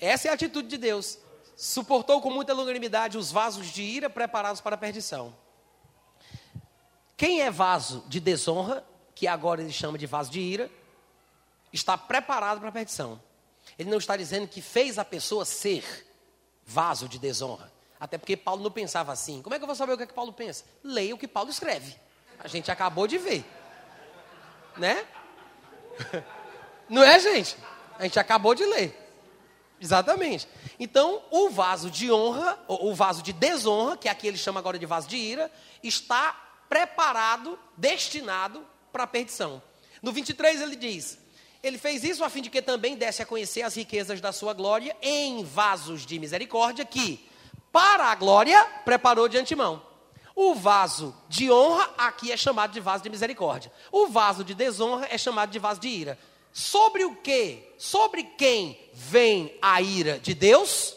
S1: Essa é a atitude de Deus. Suportou com muita longanimidade os vasos de ira preparados para a perdição. Quem é vaso de desonra, que agora ele chama de vaso de ira, está preparado para a perdição. Ele não está dizendo que fez a pessoa ser vaso de desonra. Até porque Paulo não pensava assim. Como é que eu vou saber o que, é que Paulo pensa? Leia o que Paulo escreve. A gente acabou de ver. Né? Não é, gente? A gente acabou de ler. Exatamente. Então, o vaso de honra, o vaso de desonra, que aqui ele chama agora de vaso de ira, está preparado, destinado para a perdição. No 23 ele diz: ele fez isso a fim de que também desse a conhecer as riquezas da sua glória em vasos de misericórdia, que, para a glória, preparou de antemão. O vaso de honra aqui é chamado de vaso de misericórdia. O vaso de desonra é chamado de vaso de ira. Sobre o que? Sobre quem vem a ira de Deus?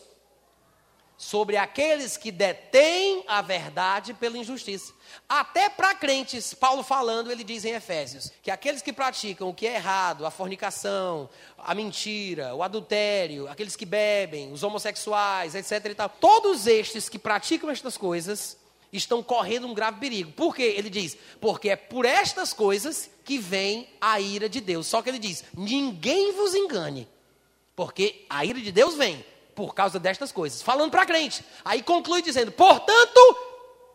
S1: Sobre aqueles que detêm a verdade pela injustiça. Até para crentes, Paulo falando, ele diz em Efésios, que aqueles que praticam o que é errado, a fornicação, a mentira, o adultério, aqueles que bebem, os homossexuais, etc e tal, todos estes que praticam estas coisas estão correndo um grave perigo. Por quê? Ele diz, porque é por estas coisas que vem a ira de Deus. Só que ele diz, ninguém vos engane, porque a ira de Deus vem por causa destas coisas. Falando para crente. Aí conclui dizendo: portanto,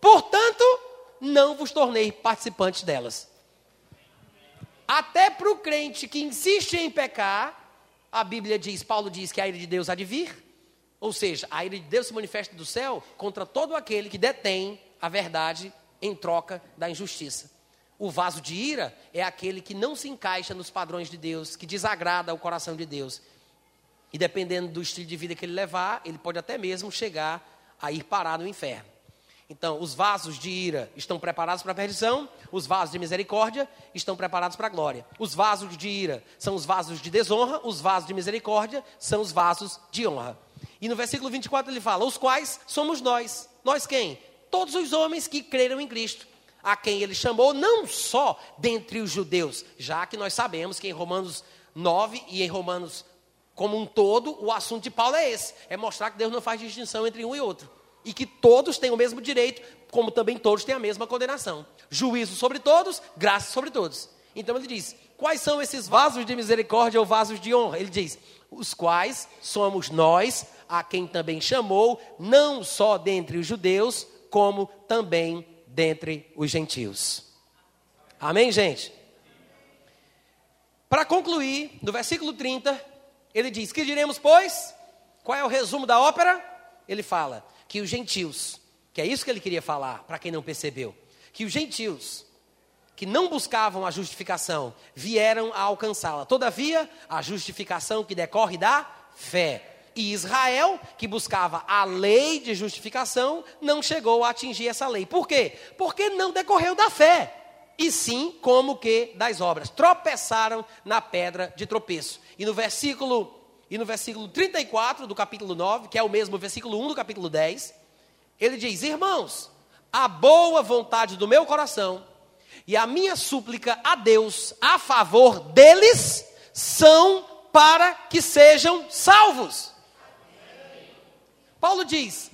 S1: portanto, não vos tornei participantes delas. Até para o crente que insiste em pecar, a Bíblia diz, Paulo diz que a ira de Deus há de vir, Ou seja, a ira de Deus se manifesta do céu contra todo aquele que detém a verdade em troca da injustiça. O vaso de ira é aquele que não se encaixa nos padrões de Deus, que desagrada o coração de Deus. E dependendo do estilo de vida que ele levar, ele pode até mesmo chegar a ir parar no inferno. Então, os vasos de ira estão preparados para a perdição, os vasos de misericórdia estão preparados para a glória. Os vasos de ira são os vasos de desonra, os vasos de misericórdia são os vasos de honra. E no versículo 24 ele fala: Os quais somos nós. Nós quem? Todos os homens que creram em Cristo, a quem ele chamou, não só dentre os judeus, já que nós sabemos que em Romanos 9 e em Romanos como um todo, o assunto de Paulo é esse: é mostrar que Deus não faz distinção entre um e outro e que todos têm o mesmo direito, como também todos têm a mesma condenação. Juízo sobre todos, graça sobre todos. Então ele diz: quais são esses vasos de misericórdia ou vasos de honra? Ele diz: os quais somos nós, a quem também chamou, não só dentre os judeus, como também dentre os gentios. Amém, gente? Para concluir, no versículo 30, ele diz: Que diremos, pois? Qual é o resumo da ópera? Ele fala: que os gentios, que é isso que ele queria falar, para quem não percebeu, que os gentios que não buscavam a justificação vieram a alcançá-la. Todavia, a justificação que decorre da fé. E Israel, que buscava a lei de justificação, não chegou a atingir essa lei. Por quê? Porque não decorreu da fé, e sim como que das obras. Tropeçaram na pedra de tropeço. E no versículo e no versículo 34 do capítulo 9, que é o mesmo versículo 1 do capítulo 10, ele diz: Irmãos, a boa vontade do meu coração e a minha súplica a Deus a favor deles são para que sejam salvos. Paulo diz: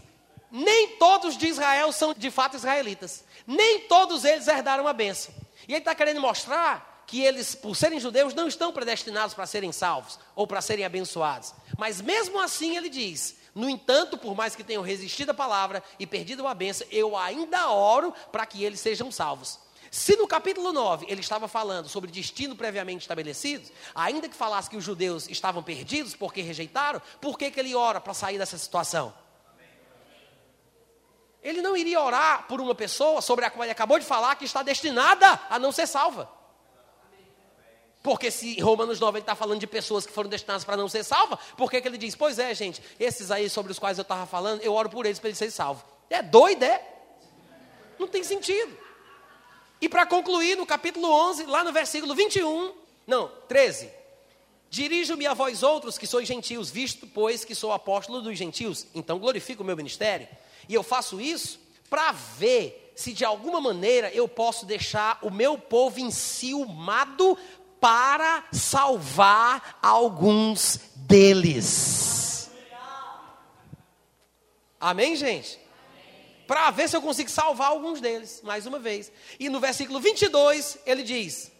S1: nem todos de Israel são de fato israelitas, nem todos eles herdaram a bênção. E ele está querendo mostrar que eles, por serem judeus, não estão predestinados para serem salvos ou para serem abençoados. Mas mesmo assim ele diz: no entanto, por mais que tenham resistido à palavra e perdido a bênção, eu ainda oro para que eles sejam salvos. Se no capítulo 9 ele estava falando sobre destino previamente estabelecido, ainda que falasse que os judeus estavam perdidos porque rejeitaram, por que, que ele ora para sair dessa situação? Ele não iria orar por uma pessoa sobre a qual ele acabou de falar que está destinada a não ser salva. Porque se Romanos 9 está falando de pessoas que foram destinadas para não ser salvas, por que, que ele diz, pois é, gente, esses aí sobre os quais eu estava falando, eu oro por eles para eles serem salvos. É doido, é? Não tem sentido. E para concluir, no capítulo 11, lá no versículo 21, não, 13. Dirijo-me a vós outros que sois gentios, visto, pois, que sou apóstolo dos gentios. Então glorifico o meu ministério. E eu faço isso para ver se de alguma maneira eu posso deixar o meu povo enciumado para salvar alguns deles. Amém, gente? Para ver se eu consigo salvar alguns deles, mais uma vez. E no versículo 22, ele diz: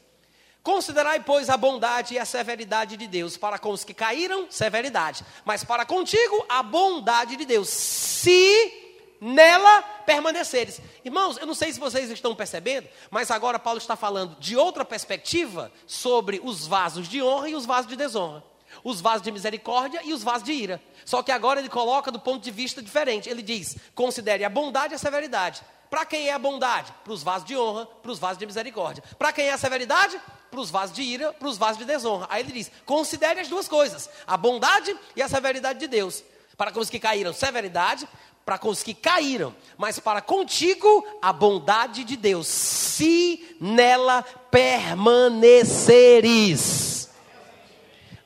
S1: Considerai, pois, a bondade e a severidade de Deus. Para com os que caíram, severidade. Mas para contigo, a bondade de Deus. Se nela permaneceres. Irmãos, eu não sei se vocês estão percebendo, mas agora Paulo está falando de outra perspectiva sobre os vasos de honra e os vasos de desonra. Os vasos de misericórdia e os vasos de ira. Só que agora ele coloca do ponto de vista diferente. Ele diz: considere a bondade e a severidade. Para quem é a bondade? Para os vasos de honra, para os vasos de misericórdia. Para quem é a severidade? Para os vasos de ira, para os vasos de desonra. Aí ele diz: considere as duas coisas, a bondade e a severidade de Deus. Para os que caíram, severidade, para com os que caíram, mas para contigo a bondade de Deus, se nela permaneceres.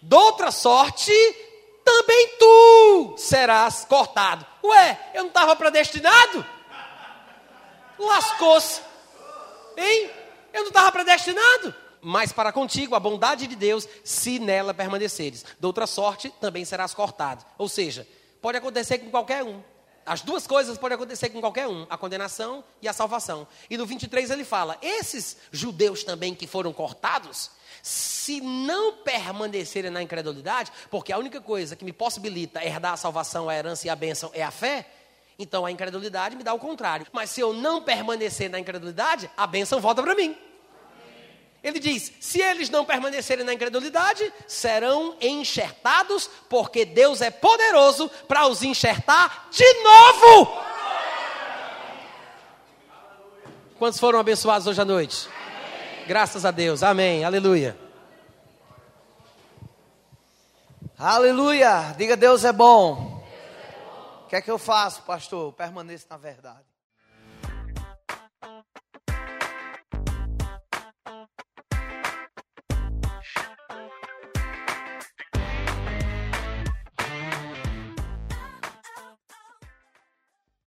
S1: Doutra sorte, também tu serás cortado. Ué, eu não estava predestinado? Lascou-se. Hein? Eu não estava predestinado? Mas para contigo a bondade de Deus, se nela permaneceres. Doutra sorte, também serás cortado. Ou seja, pode acontecer com qualquer um. As duas coisas podem acontecer com qualquer um, a condenação e a salvação. E no 23 ele fala: esses judeus também que foram cortados, se não permanecerem na incredulidade, porque a única coisa que me possibilita herdar a salvação, a herança e a bênção é a fé, então a incredulidade me dá o contrário. Mas se eu não permanecer na incredulidade, a bênção volta para mim. Ele diz: se eles não permanecerem na incredulidade, serão enxertados, porque Deus é poderoso para os enxertar de novo. Quantos foram abençoados hoje à noite? Amém. Graças a Deus, amém, aleluia.
S2: Aleluia, diga Deus é bom. O que é que eu faço, pastor? Permaneça na verdade.